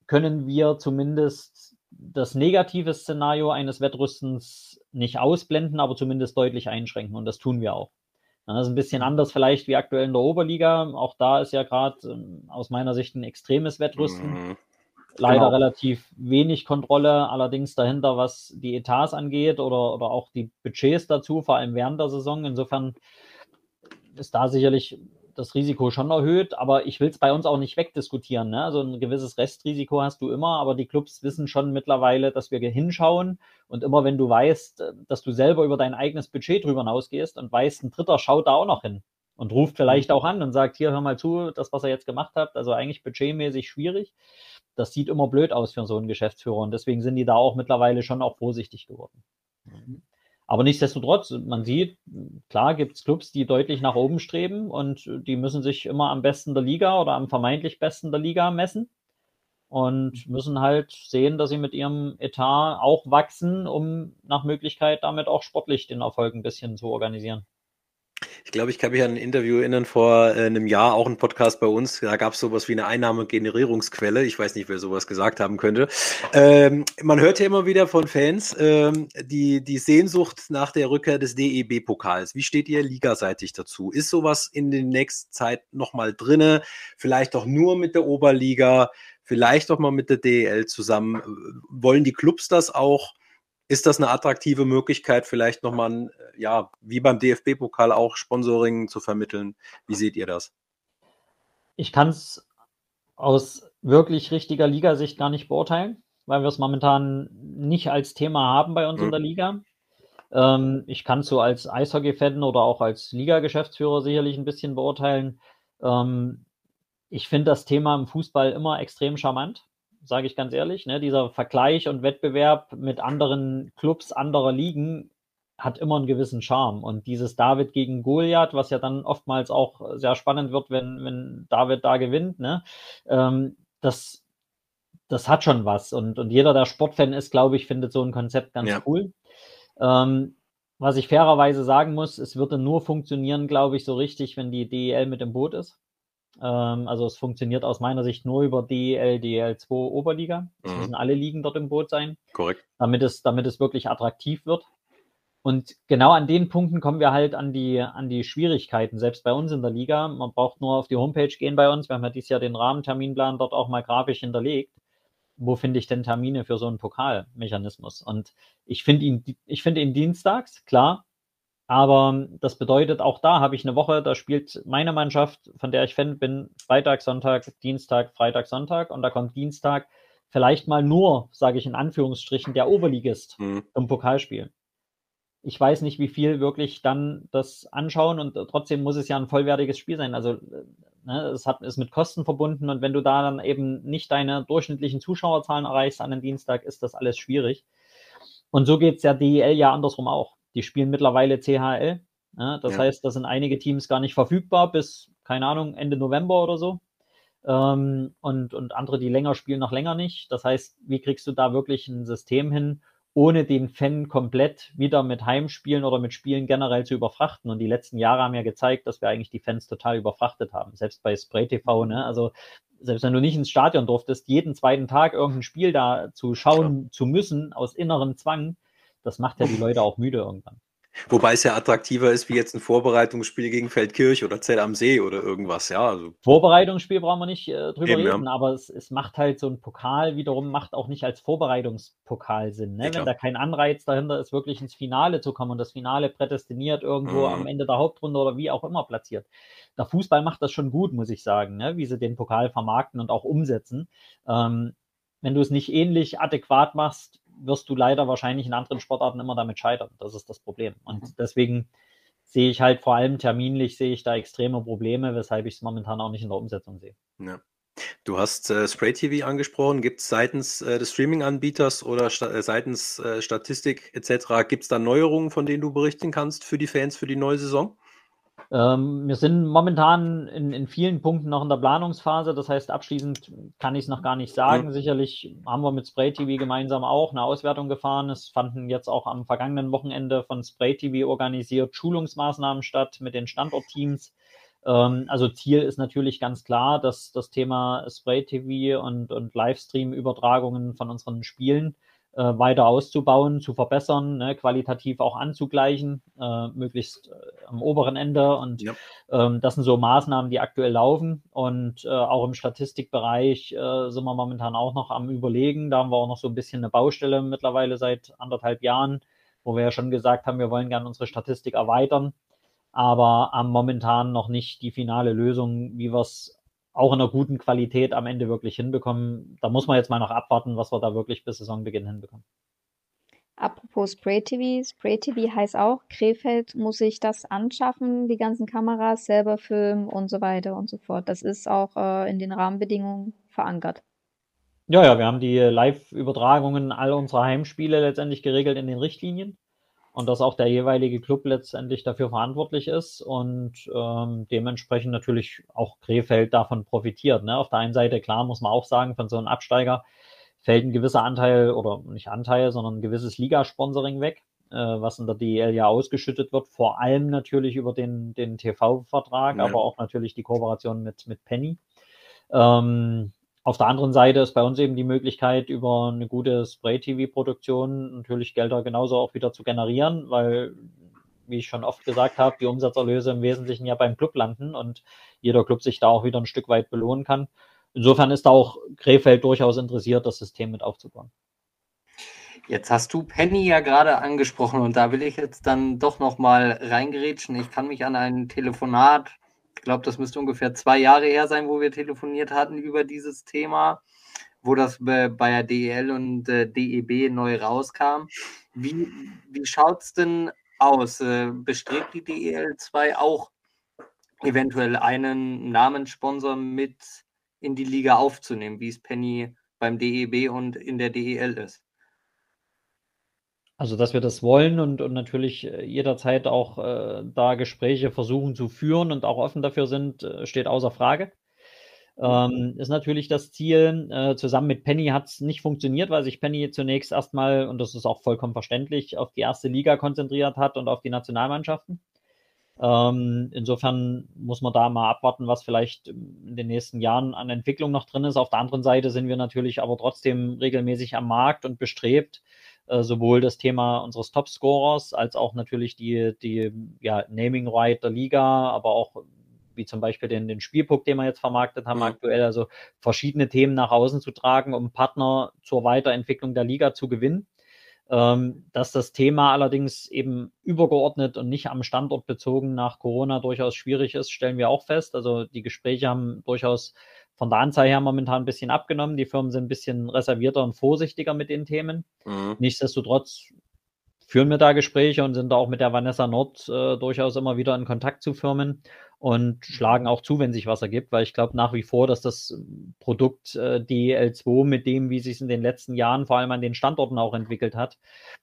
können wir zumindest das negative Szenario eines Wettrüstens nicht ausblenden, aber zumindest deutlich einschränken. Und das tun wir auch. Das ist ein bisschen anders vielleicht wie aktuell in der Oberliga. Auch da ist ja gerade ähm, aus meiner Sicht ein extremes Wettrüsten. Mhm. Leider genau. relativ wenig Kontrolle, allerdings dahinter, was die Etats angeht oder, oder auch die Budgets dazu, vor allem während der Saison. Insofern ist da sicherlich das Risiko schon erhöht, aber ich will es bei uns auch nicht wegdiskutieren. Ne? Also ein gewisses Restrisiko hast du immer, aber die Clubs wissen schon mittlerweile, dass wir hinschauen und immer wenn du weißt, dass du selber über dein eigenes Budget drüber hinausgehst und weißt, ein Dritter schaut da auch noch hin und ruft vielleicht mhm. auch an und sagt, hier, hör mal zu, das, was ihr jetzt gemacht habt, also eigentlich budgetmäßig schwierig. Das sieht immer blöd aus für so einen Geschäftsführer und deswegen sind die da auch mittlerweile schon auch vorsichtig geworden. Mhm. Aber nichtsdestotrotz, man sieht, klar gibt es Clubs, die deutlich nach oben streben und die müssen sich immer am besten der Liga oder am vermeintlich besten der Liga messen und müssen halt sehen, dass sie mit ihrem Etat auch wachsen, um nach Möglichkeit damit auch sportlich den Erfolg ein bisschen zu organisieren. Ich glaube, ich kann mich an ein Interview erinnern vor äh, einem Jahr, auch ein Podcast bei uns. Da gab es sowas wie eine Einnahmegenerierungsquelle. Ich weiß nicht, wer sowas gesagt haben könnte. Ähm, man hört ja immer wieder von Fans ähm, die, die Sehnsucht nach der Rückkehr des DEB-Pokals. Wie steht ihr ligaseitig dazu? Ist sowas in der nächsten Zeit nochmal drinne? Vielleicht auch nur mit der Oberliga? Vielleicht auch mal mit der DEL zusammen? Wollen die Clubs das auch? Ist das eine attraktive Möglichkeit, vielleicht nochmal, ja, wie beim DFB-Pokal auch Sponsoring zu vermitteln? Wie seht ihr das? Ich kann es aus wirklich richtiger Ligasicht gar nicht beurteilen, weil wir es momentan nicht als Thema haben bei uns mhm. in der Liga. Ähm, ich kann es so als Eishockey-Fan oder auch als Liga-Geschäftsführer sicherlich ein bisschen beurteilen. Ähm, ich finde das Thema im Fußball immer extrem charmant sage ich ganz ehrlich. Ne? Dieser Vergleich und Wettbewerb mit anderen Clubs anderer Ligen hat immer einen gewissen Charme. Und dieses David gegen Goliath, was ja dann oftmals auch sehr spannend wird, wenn, wenn David da gewinnt, ne? Ähm, das, das hat schon was. Und, und jeder, der Sportfan ist, glaube ich, findet so ein Konzept ganz ja. cool. Ähm, was ich fairerweise sagen muss, es würde nur funktionieren, glaube ich, so richtig, wenn die DEL mit im Boot ist. Ähm, also es funktioniert aus meiner Sicht nur über DEL, DEL2 Oberliga. Es mhm. müssen alle Ligen dort im Boot sein. Korrekt. Damit es, damit es wirklich attraktiv wird. Und genau an den Punkten kommen wir halt an die, an die Schwierigkeiten, selbst bei uns in der Liga. Man braucht nur auf die Homepage gehen bei uns. Wir haben ja dieses Jahr den Rahmenterminplan dort auch mal grafisch hinterlegt. Wo finde ich denn Termine für so einen Pokalmechanismus? Und ich finde ihn, ich finde ihn dienstags, klar, aber das bedeutet, auch da habe ich eine Woche, da spielt meine Mannschaft, von der ich Fan bin, Freitag, Sonntag, Dienstag, Freitag, Sonntag. Und da kommt Dienstag vielleicht mal nur, sage ich in Anführungsstrichen, der Oberligist mhm. im Pokalspiel. Ich weiß nicht, wie viel wirklich dann das anschauen und trotzdem muss es ja ein vollwertiges Spiel sein. Also ne, es hat, ist mit Kosten verbunden und wenn du da dann eben nicht deine durchschnittlichen Zuschauerzahlen erreichst an einem Dienstag, ist das alles schwierig. Und so geht es der DEL ja andersrum auch. Die spielen mittlerweile CHL. Ja, das ja. heißt, da sind einige Teams gar nicht verfügbar bis, keine Ahnung, Ende November oder so. Ähm, und, und andere, die länger spielen, noch länger nicht. Das heißt, wie kriegst du da wirklich ein System hin, ohne den Fan komplett wieder mit Heimspielen oder mit Spielen generell zu überfrachten. Und die letzten Jahre haben ja gezeigt, dass wir eigentlich die Fans total überfrachtet haben. Selbst bei Spray TV, ne? Also selbst wenn du nicht ins Stadion durftest, jeden zweiten Tag irgendein Spiel da zu schauen ja. zu müssen, aus innerem Zwang, das macht ja die Leute auch müde irgendwann. Wobei es ja attraktiver ist wie jetzt ein Vorbereitungsspiel gegen Feldkirch oder Zell am See oder irgendwas, ja. Also. Vorbereitungsspiel brauchen wir nicht äh, drüber Eben, reden, ja. aber es, es, macht halt so ein Pokal wiederum, macht auch nicht als Vorbereitungspokal Sinn. Ne? Wenn da kein Anreiz dahinter ist, wirklich ins Finale zu kommen und das Finale prädestiniert irgendwo mhm. am Ende der Hauptrunde oder wie auch immer platziert. Der Fußball macht das schon gut, muss ich sagen, ne? wie sie den Pokal vermarkten und auch umsetzen. Ähm, wenn du es nicht ähnlich adäquat machst, wirst du leider wahrscheinlich in anderen Sportarten immer damit scheitern. Das ist das Problem. Und mhm. deswegen sehe ich halt vor allem terminlich sehe ich da extreme Probleme, weshalb ich es momentan auch nicht in der Umsetzung sehe. Ja. Du hast äh, Spray TV angesprochen. Gibt es seitens äh, des Streaming-Anbieters oder sta äh, seitens äh, Statistik etc. gibt es da Neuerungen, von denen du berichten kannst für die Fans für die neue Saison? Ähm, wir sind momentan in, in, vielen Punkten noch in der Planungsphase. Das heißt, abschließend kann ich es noch gar nicht sagen. Mhm. Sicherlich haben wir mit Spray TV gemeinsam auch eine Auswertung gefahren. Es fanden jetzt auch am vergangenen Wochenende von Spray TV organisiert Schulungsmaßnahmen statt mit den Standortteams. Ähm, also Ziel ist natürlich ganz klar, dass das Thema Spray TV und, und Livestream-Übertragungen von unseren Spielen äh, weiter auszubauen, zu verbessern, ne, qualitativ auch anzugleichen, äh, möglichst äh, am oberen Ende. Und ja. ähm, das sind so Maßnahmen, die aktuell laufen. Und äh, auch im Statistikbereich äh, sind wir momentan auch noch am Überlegen. Da haben wir auch noch so ein bisschen eine Baustelle mittlerweile seit anderthalb Jahren, wo wir ja schon gesagt haben, wir wollen gerne unsere Statistik erweitern aber haben momentan noch nicht die finale Lösung, wie wir es auch in einer guten Qualität am Ende wirklich hinbekommen. Da muss man jetzt mal noch abwarten, was wir da wirklich bis Saisonbeginn hinbekommen. Apropos Spray TV, Spray TV heißt auch, Krefeld muss sich das anschaffen, die ganzen Kameras selber filmen und so weiter und so fort. Das ist auch äh, in den Rahmenbedingungen verankert. Ja, ja, wir haben die Live-Übertragungen all unserer Heimspiele letztendlich geregelt in den Richtlinien und dass auch der jeweilige Club letztendlich dafür verantwortlich ist und ähm, dementsprechend natürlich auch Krefeld davon profitiert. Ne? Auf der einen Seite, klar, muss man auch sagen, von so einem Absteiger fällt ein gewisser Anteil oder nicht Anteil, sondern ein gewisses Ligasponsoring weg, äh, was in der DEL ja ausgeschüttet wird, vor allem natürlich über den, den TV-Vertrag, ja. aber auch natürlich die Kooperation mit, mit Penny. Ähm, auf der anderen Seite ist bei uns eben die Möglichkeit, über eine gute Spray-TV-Produktion natürlich Gelder genauso auch wieder zu generieren, weil, wie ich schon oft gesagt habe, die Umsatzerlöse im Wesentlichen ja beim Club landen und jeder Club sich da auch wieder ein Stück weit belohnen kann. Insofern ist da auch Krefeld durchaus interessiert, das System mit aufzubauen. Jetzt hast du Penny ja gerade angesprochen und da will ich jetzt dann doch nochmal reingerätschen. Ich kann mich an ein Telefonat glaube, das müsste ungefähr zwei Jahre her sein, wo wir telefoniert hatten über dieses Thema, wo das bei der DEL und äh, DEB neu rauskam. Wie, wie schaut es denn aus? Äh, bestrebt die DEL 2 auch eventuell einen Namenssponsor mit in die Liga aufzunehmen, wie es Penny beim DEB und in der DEL ist? Also, dass wir das wollen und, und natürlich äh, jederzeit auch äh, da Gespräche versuchen zu führen und auch offen dafür sind, äh, steht außer Frage. Ähm, ist natürlich das Ziel. Äh, zusammen mit Penny hat es nicht funktioniert, weil sich Penny zunächst erstmal, und das ist auch vollkommen verständlich, auf die erste Liga konzentriert hat und auf die Nationalmannschaften. Ähm, insofern muss man da mal abwarten, was vielleicht in den nächsten Jahren an Entwicklung noch drin ist. Auf der anderen Seite sind wir natürlich aber trotzdem regelmäßig am Markt und bestrebt, sowohl das Thema unseres Topscorers als auch natürlich die, die ja, Naming Right der Liga, aber auch wie zum Beispiel den, den Spielpunkt, den wir jetzt vermarktet haben, mhm. aktuell, also verschiedene Themen nach außen zu tragen, um Partner zur Weiterentwicklung der Liga zu gewinnen. Ähm, dass das Thema allerdings eben übergeordnet und nicht am Standort bezogen nach Corona durchaus schwierig ist, stellen wir auch fest. Also die Gespräche haben durchaus von der Anzahl her momentan ein bisschen abgenommen. Die Firmen sind ein bisschen reservierter und vorsichtiger mit den Themen. Mhm. Nichtsdestotrotz führen wir da Gespräche und sind da auch mit der Vanessa Nord äh, durchaus immer wieder in Kontakt zu Firmen und schlagen auch zu, wenn sich was ergibt, weil ich glaube nach wie vor, dass das Produkt äh, DL2 mit dem, wie sich es in den letzten Jahren vor allem an den Standorten auch entwickelt hat,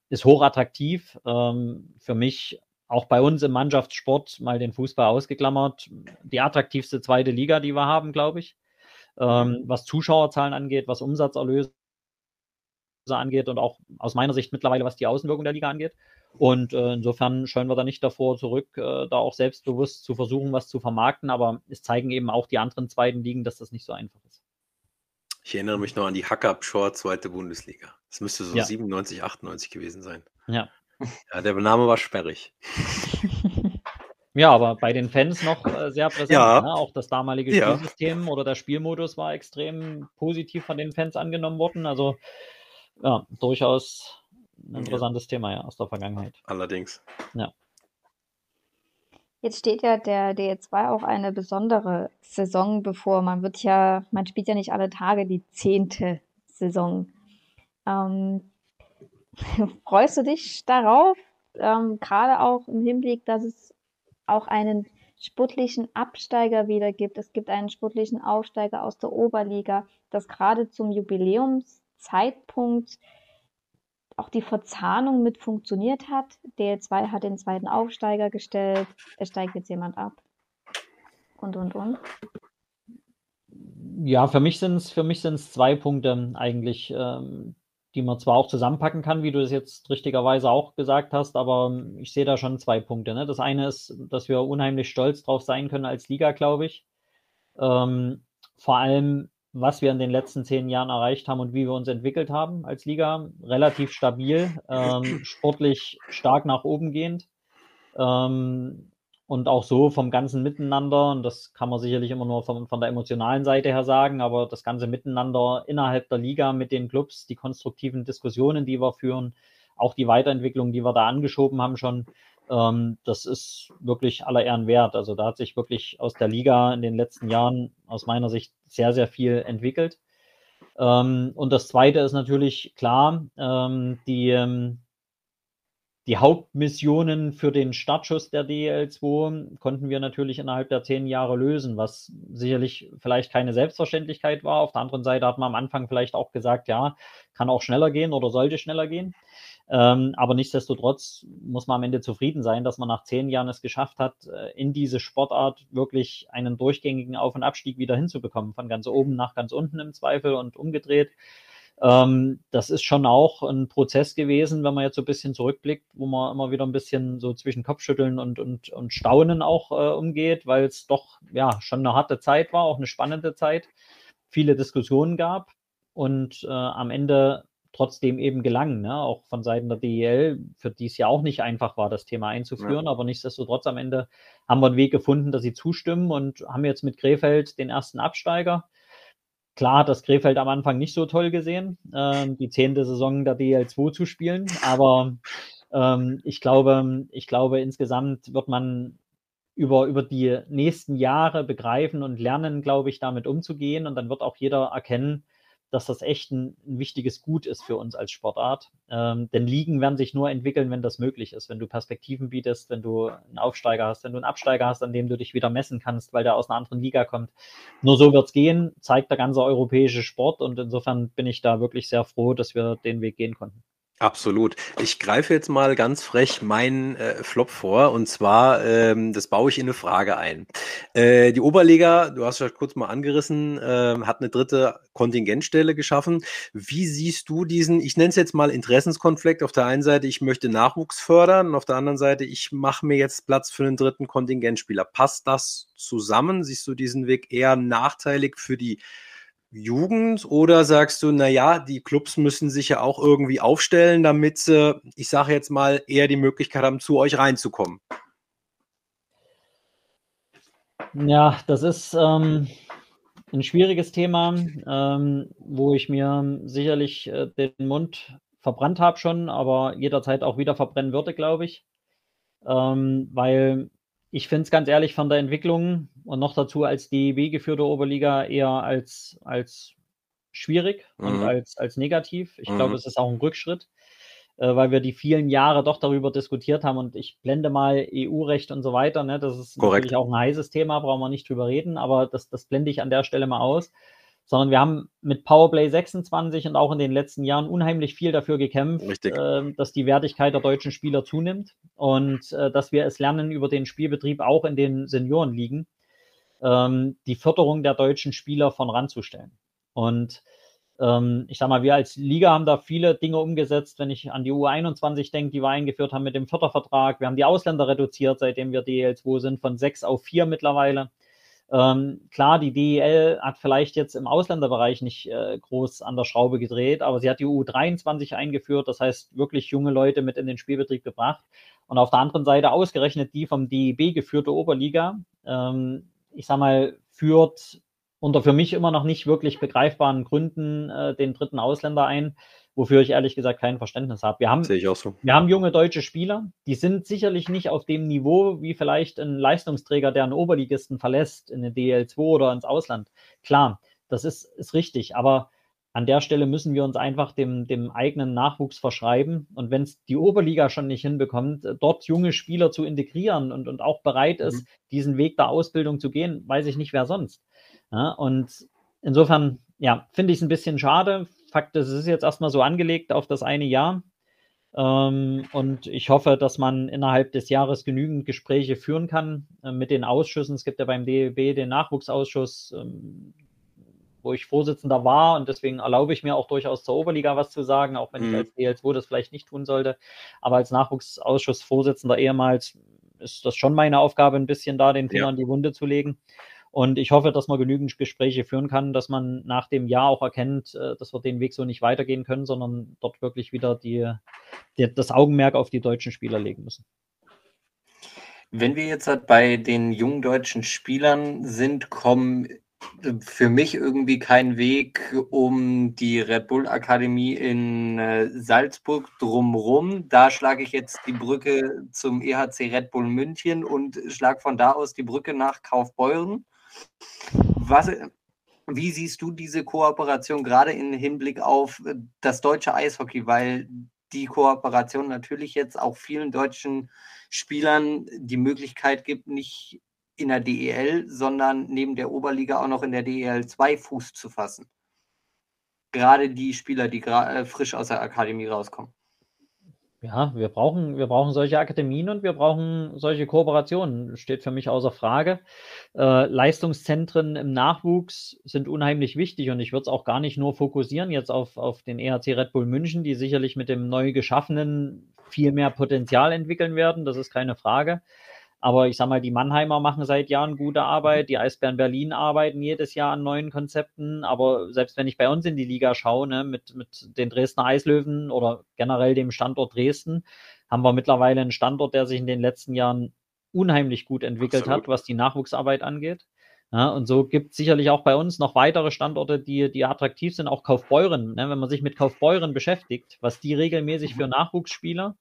ist hochattraktiv. Ähm, für mich auch bei uns im Mannschaftssport mal den Fußball ausgeklammert, die attraktivste zweite Liga, die wir haben, glaube ich ähm, was Zuschauerzahlen angeht, was Umsatzerlöse angeht und auch aus meiner Sicht mittlerweile, was die Außenwirkung der Liga angeht. Und äh, insofern scheuen wir da nicht davor zurück, äh, da auch selbstbewusst zu versuchen, was zu vermarkten. Aber es zeigen eben auch die anderen zweiten Ligen, dass das nicht so einfach ist. Ich erinnere mich noch an die Hack-Up Short zweite Bundesliga. Das müsste so ja. 97, 98 gewesen sein. Ja. Ja, der Name war sperrig. Ja, aber bei den Fans noch äh, sehr präsent. Ja. Ne? Auch das damalige ja. Spielsystem oder der Spielmodus war extrem positiv von den Fans angenommen worden. Also ja, durchaus ein interessantes ja. Thema ja aus der Vergangenheit. Allerdings. Ja. Jetzt steht ja der DE2 auch eine besondere Saison bevor. Man wird ja, man spielt ja nicht alle Tage die zehnte Saison. Ähm, freust du dich darauf? Ähm, Gerade auch im Hinblick, dass es auch einen sportlichen Absteiger wieder gibt. Es gibt einen sportlichen Aufsteiger aus der Oberliga, dass gerade zum Jubiläumszeitpunkt auch die Verzahnung mit funktioniert hat. DL2 hat den zweiten Aufsteiger gestellt, es steigt jetzt jemand ab. Und, und, und. Ja, für mich sind es zwei Punkte eigentlich, ähm, die man zwar auch zusammenpacken kann, wie du es jetzt richtigerweise auch gesagt hast, aber ich sehe da schon zwei Punkte. Ne? Das eine ist, dass wir unheimlich stolz drauf sein können als Liga, glaube ich. Ähm, vor allem, was wir in den letzten zehn Jahren erreicht haben und wie wir uns entwickelt haben als Liga. Relativ stabil, ähm, sportlich stark nach oben gehend. Ähm, und auch so vom ganzen Miteinander, und das kann man sicherlich immer nur von, von der emotionalen Seite her sagen, aber das ganze Miteinander innerhalb der Liga mit den Clubs, die konstruktiven Diskussionen, die wir führen, auch die Weiterentwicklung, die wir da angeschoben haben schon, ähm, das ist wirklich aller Ehren wert. Also da hat sich wirklich aus der Liga in den letzten Jahren aus meiner Sicht sehr, sehr viel entwickelt. Ähm, und das Zweite ist natürlich klar, ähm, die, ähm, die Hauptmissionen für den Startschuss der DL2 konnten wir natürlich innerhalb der zehn Jahre lösen, was sicherlich vielleicht keine Selbstverständlichkeit war. Auf der anderen Seite hat man am Anfang vielleicht auch gesagt, ja, kann auch schneller gehen oder sollte schneller gehen. Ähm, aber nichtsdestotrotz muss man am Ende zufrieden sein, dass man nach zehn Jahren es geschafft hat, äh, in diese Sportart wirklich einen durchgängigen Auf- und Abstieg wieder hinzubekommen, von ganz oben nach ganz unten im Zweifel und umgedreht. Ähm, das ist schon auch ein Prozess gewesen, wenn man jetzt so ein bisschen zurückblickt, wo man immer wieder ein bisschen so zwischen Kopfschütteln und, und, und Staunen auch äh, umgeht, weil es doch ja schon eine harte Zeit war, auch eine spannende Zeit, viele Diskussionen gab und äh, am Ende trotzdem eben gelangen, ne? auch von Seiten der DEL, für die es ja auch nicht einfach war, das Thema einzuführen, ja. aber nichtsdestotrotz am Ende haben wir einen Weg gefunden, dass sie zustimmen und haben jetzt mit Krefeld den ersten Absteiger. Klar hat das Krefeld am Anfang nicht so toll gesehen, äh, die zehnte Saison der DL2 zu spielen, aber ähm, ich glaube, ich glaube, insgesamt wird man über, über die nächsten Jahre begreifen und lernen, glaube ich, damit umzugehen. Und dann wird auch jeder erkennen, dass das echt ein, ein, wichtiges Gut ist für uns als Sportart. Ähm, denn Ligen werden sich nur entwickeln, wenn das möglich ist, wenn du Perspektiven bietest, wenn du einen Aufsteiger hast, wenn du einen Absteiger hast, an dem du dich wieder messen kannst, weil der aus einer anderen Liga kommt. Nur so wird es gehen, zeigt der ganze europäische Sport und insofern bin ich da wirklich sehr froh, dass wir den Weg gehen konnten. Absolut. Ich greife jetzt mal ganz frech meinen äh, Flop vor und zwar, ähm, das baue ich in eine Frage ein. Äh, die Oberliga, du hast ja kurz mal angerissen, äh, hat eine dritte Kontingentstelle geschaffen. Wie siehst du diesen, ich nenne es jetzt mal Interessenskonflikt, auf der einen Seite, ich möchte Nachwuchs fördern und auf der anderen Seite, ich mache mir jetzt Platz für einen dritten Kontingentspieler. Passt das zusammen? Siehst du diesen Weg eher nachteilig für die Jugend oder sagst du, naja, die Clubs müssen sich ja auch irgendwie aufstellen, damit sie, ich sage jetzt mal, eher die Möglichkeit haben, zu euch reinzukommen? Ja, das ist ähm, ein schwieriges Thema, ähm, wo ich mir sicherlich äh, den Mund verbrannt habe schon, aber jederzeit auch wieder verbrennen würde, glaube ich. Ähm, weil ich finde es ganz ehrlich von der Entwicklung und noch dazu als DEB geführte Oberliga eher als, als schwierig mhm. und als, als negativ. Ich mhm. glaube, es ist auch ein Rückschritt, äh, weil wir die vielen Jahre doch darüber diskutiert haben und ich blende mal EU-Recht und so weiter. Ne? Das ist Korrekt. natürlich auch ein heißes Thema, brauchen wir nicht drüber reden, aber das, das blende ich an der Stelle mal aus sondern wir haben mit Powerplay 26 und auch in den letzten Jahren unheimlich viel dafür gekämpft, äh, dass die Wertigkeit der deutschen Spieler zunimmt und äh, dass wir es lernen, über den Spielbetrieb auch in den Seniorenligen ähm, die Förderung der deutschen Spieler von ranzustellen. Und ähm, ich sage mal, wir als Liga haben da viele Dinge umgesetzt. Wenn ich an die U21 denke, die wir eingeführt haben mit dem Fördervertrag. Wir haben die Ausländer reduziert, seitdem wir DL2 sind, von sechs auf vier mittlerweile. Ähm, klar, die DEL hat vielleicht jetzt im Ausländerbereich nicht äh, groß an der Schraube gedreht, aber sie hat die U23 eingeführt, das heißt wirklich junge Leute mit in den Spielbetrieb gebracht. Und auf der anderen Seite ausgerechnet die vom DEB geführte Oberliga, ähm, ich sag mal, führt unter für mich immer noch nicht wirklich begreifbaren Gründen äh, den dritten Ausländer ein wofür ich ehrlich gesagt kein Verständnis habe. Wir haben, so. wir haben junge deutsche Spieler, die sind sicherlich nicht auf dem Niveau wie vielleicht ein Leistungsträger, der einen Oberligisten verlässt in den DL2 oder ins Ausland. Klar, das ist, ist richtig, aber an der Stelle müssen wir uns einfach dem, dem eigenen Nachwuchs verschreiben. Und wenn es die Oberliga schon nicht hinbekommt, dort junge Spieler zu integrieren und, und auch bereit ist, mhm. diesen Weg der Ausbildung zu gehen, weiß ich nicht, wer sonst. Ja, und insofern, ja, finde ich es ein bisschen schade. Fakt ist, es ist jetzt erstmal so angelegt auf das eine Jahr. Ähm, und ich hoffe, dass man innerhalb des Jahres genügend Gespräche führen kann äh, mit den Ausschüssen. Es gibt ja beim DEB den Nachwuchsausschuss, ähm, wo ich Vorsitzender war und deswegen erlaube ich mir auch durchaus zur Oberliga was zu sagen, auch wenn mhm. ich als DL2 das vielleicht nicht tun sollte. Aber als Nachwuchsausschussvorsitzender ehemals ist das schon meine Aufgabe, ein bisschen da den Finger ja. in die Wunde zu legen. Und ich hoffe, dass man genügend Gespräche führen kann, dass man nach dem Jahr auch erkennt, äh, dass wir den Weg so nicht weitergehen können, sondern dort wirklich wieder die, die das Augenmerk auf die deutschen Spieler legen müssen. Wenn wir jetzt halt bei den jungen deutschen Spielern sind, kommen für mich irgendwie kein Weg um die Red Bull Akademie in äh, Salzburg drumrum. Da schlage ich jetzt die Brücke zum EHC Red Bull München und schlage von da aus die Brücke nach Kaufbeuren. Was, wie siehst du diese Kooperation gerade im Hinblick auf das deutsche Eishockey? Weil die Kooperation natürlich jetzt auch vielen deutschen Spielern die Möglichkeit gibt, nicht in der DEL, sondern neben der Oberliga auch noch in der DEL 2 Fuß zu fassen. Gerade die Spieler, die äh, frisch aus der Akademie rauskommen. Ja, wir brauchen, wir brauchen solche Akademien und wir brauchen solche Kooperationen. Steht für mich außer Frage. Äh, Leistungszentren im Nachwuchs sind unheimlich wichtig und ich würde es auch gar nicht nur fokussieren jetzt auf, auf den EHC Red Bull München, die sicherlich mit dem neu geschaffenen viel mehr Potenzial entwickeln werden. Das ist keine Frage. Aber ich sag mal, die Mannheimer machen seit Jahren gute Arbeit, die Eisbären Berlin arbeiten jedes Jahr an neuen Konzepten. Aber selbst wenn ich bei uns in die Liga schaue, ne, mit, mit den Dresdner Eislöwen oder generell dem Standort Dresden, haben wir mittlerweile einen Standort, der sich in den letzten Jahren unheimlich gut entwickelt Absolut. hat, was die Nachwuchsarbeit angeht. Ja, und so gibt es sicherlich auch bei uns noch weitere Standorte, die, die attraktiv sind, auch Kaufbeuren. Ne, wenn man sich mit Kaufbeuren beschäftigt, was die regelmäßig für Nachwuchsspieler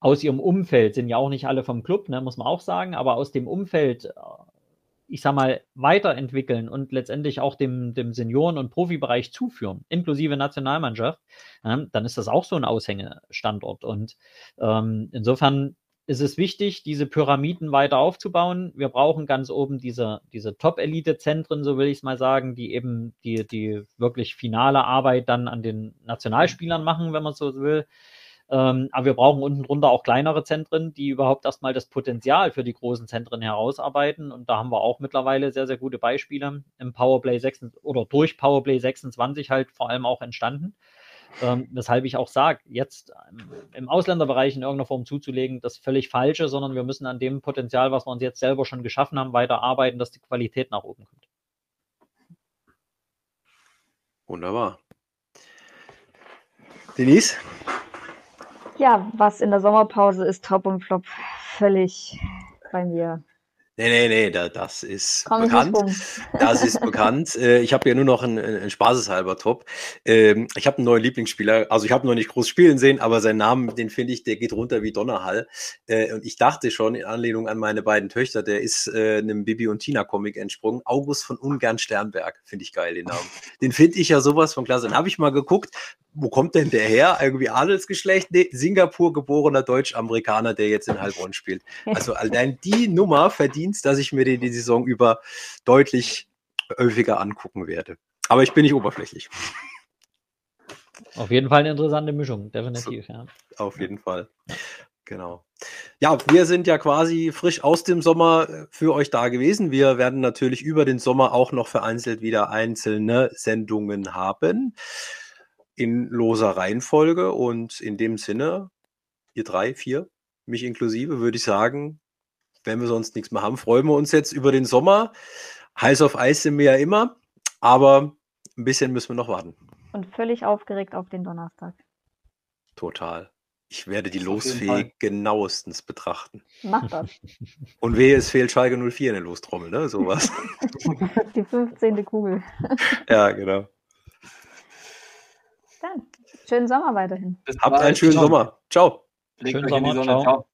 aus ihrem Umfeld, sind ja auch nicht alle vom Club, ne, muss man auch sagen, aber aus dem Umfeld, äh, ich sag mal, weiterentwickeln und letztendlich auch dem, dem Senioren- und Profibereich zuführen, inklusive Nationalmannschaft, äh, dann ist das auch so ein Aushängestandort. Und ähm, insofern ist es wichtig, diese Pyramiden weiter aufzubauen. Wir brauchen ganz oben diese, diese Top-Elite-Zentren, so will ich es mal sagen, die eben die, die wirklich finale Arbeit dann an den Nationalspielern machen, wenn man so will. Ähm, aber wir brauchen unten drunter auch kleinere Zentren, die überhaupt erstmal das Potenzial für die großen Zentren herausarbeiten. Und da haben wir auch mittlerweile sehr, sehr gute Beispiele im Powerplay 6 oder durch Powerplay 26 halt vor allem auch entstanden. Ähm, weshalb ich auch sage, jetzt im Ausländerbereich in irgendeiner Form zuzulegen, das völlig falsche, sondern wir müssen an dem Potenzial, was wir uns jetzt selber schon geschaffen haben, weiter arbeiten, dass die Qualität nach oben kommt. Wunderbar. Denise? Ja, was in der Sommerpause ist, Top und Flop, völlig bei mir. Nee, nee, nee, da, das ist Komm bekannt. Das ist bekannt. Äh, ich habe ja nur noch einen, einen Spaßeshalber Top. Ähm, ich habe einen neuen Lieblingsspieler. Also ich habe noch nicht groß spielen sehen, aber seinen Namen, den finde ich, der geht runter wie Donnerhall. Äh, und ich dachte schon in Anlehnung an meine beiden Töchter, der ist äh, einem Bibi und Tina Comic entsprungen. August von Ungern Sternberg, finde ich geil den Namen. Den finde ich ja sowas von klasse. Dann habe ich mal geguckt, wo kommt denn der her? Irgendwie Adelsgeschlecht? Nee, Singapur geborener Deutsch-Amerikaner, der jetzt in Heilbronn spielt. Also allein die Nummer verdient, dass ich mir die, die Saison über deutlich häufiger angucken werde. Aber ich bin nicht oberflächlich. Auf jeden Fall eine interessante Mischung, definitiv, so, ja. Auf jeden Fall. Genau. Ja, wir sind ja quasi frisch aus dem Sommer für euch da gewesen. Wir werden natürlich über den Sommer auch noch vereinzelt wieder einzelne Sendungen haben in loser Reihenfolge und in dem Sinne, ihr drei, vier, mich inklusive, würde ich sagen, wenn wir sonst nichts mehr haben, freuen wir uns jetzt über den Sommer. Heiß auf Eis sind wir ja immer, aber ein bisschen müssen wir noch warten. Und völlig aufgeregt auf den Donnerstag. Total. Ich werde die Losfee genauestens betrachten. Mach das. Und wehe, es fehlt Schalke 04 in der Lostrommel, ne? Sowas. die 15. Kugel. ja, genau. Dann schönen Sommer weiterhin. Habt einen schönen Sommer. Ciao. Legt schönen Sommer. Ciao.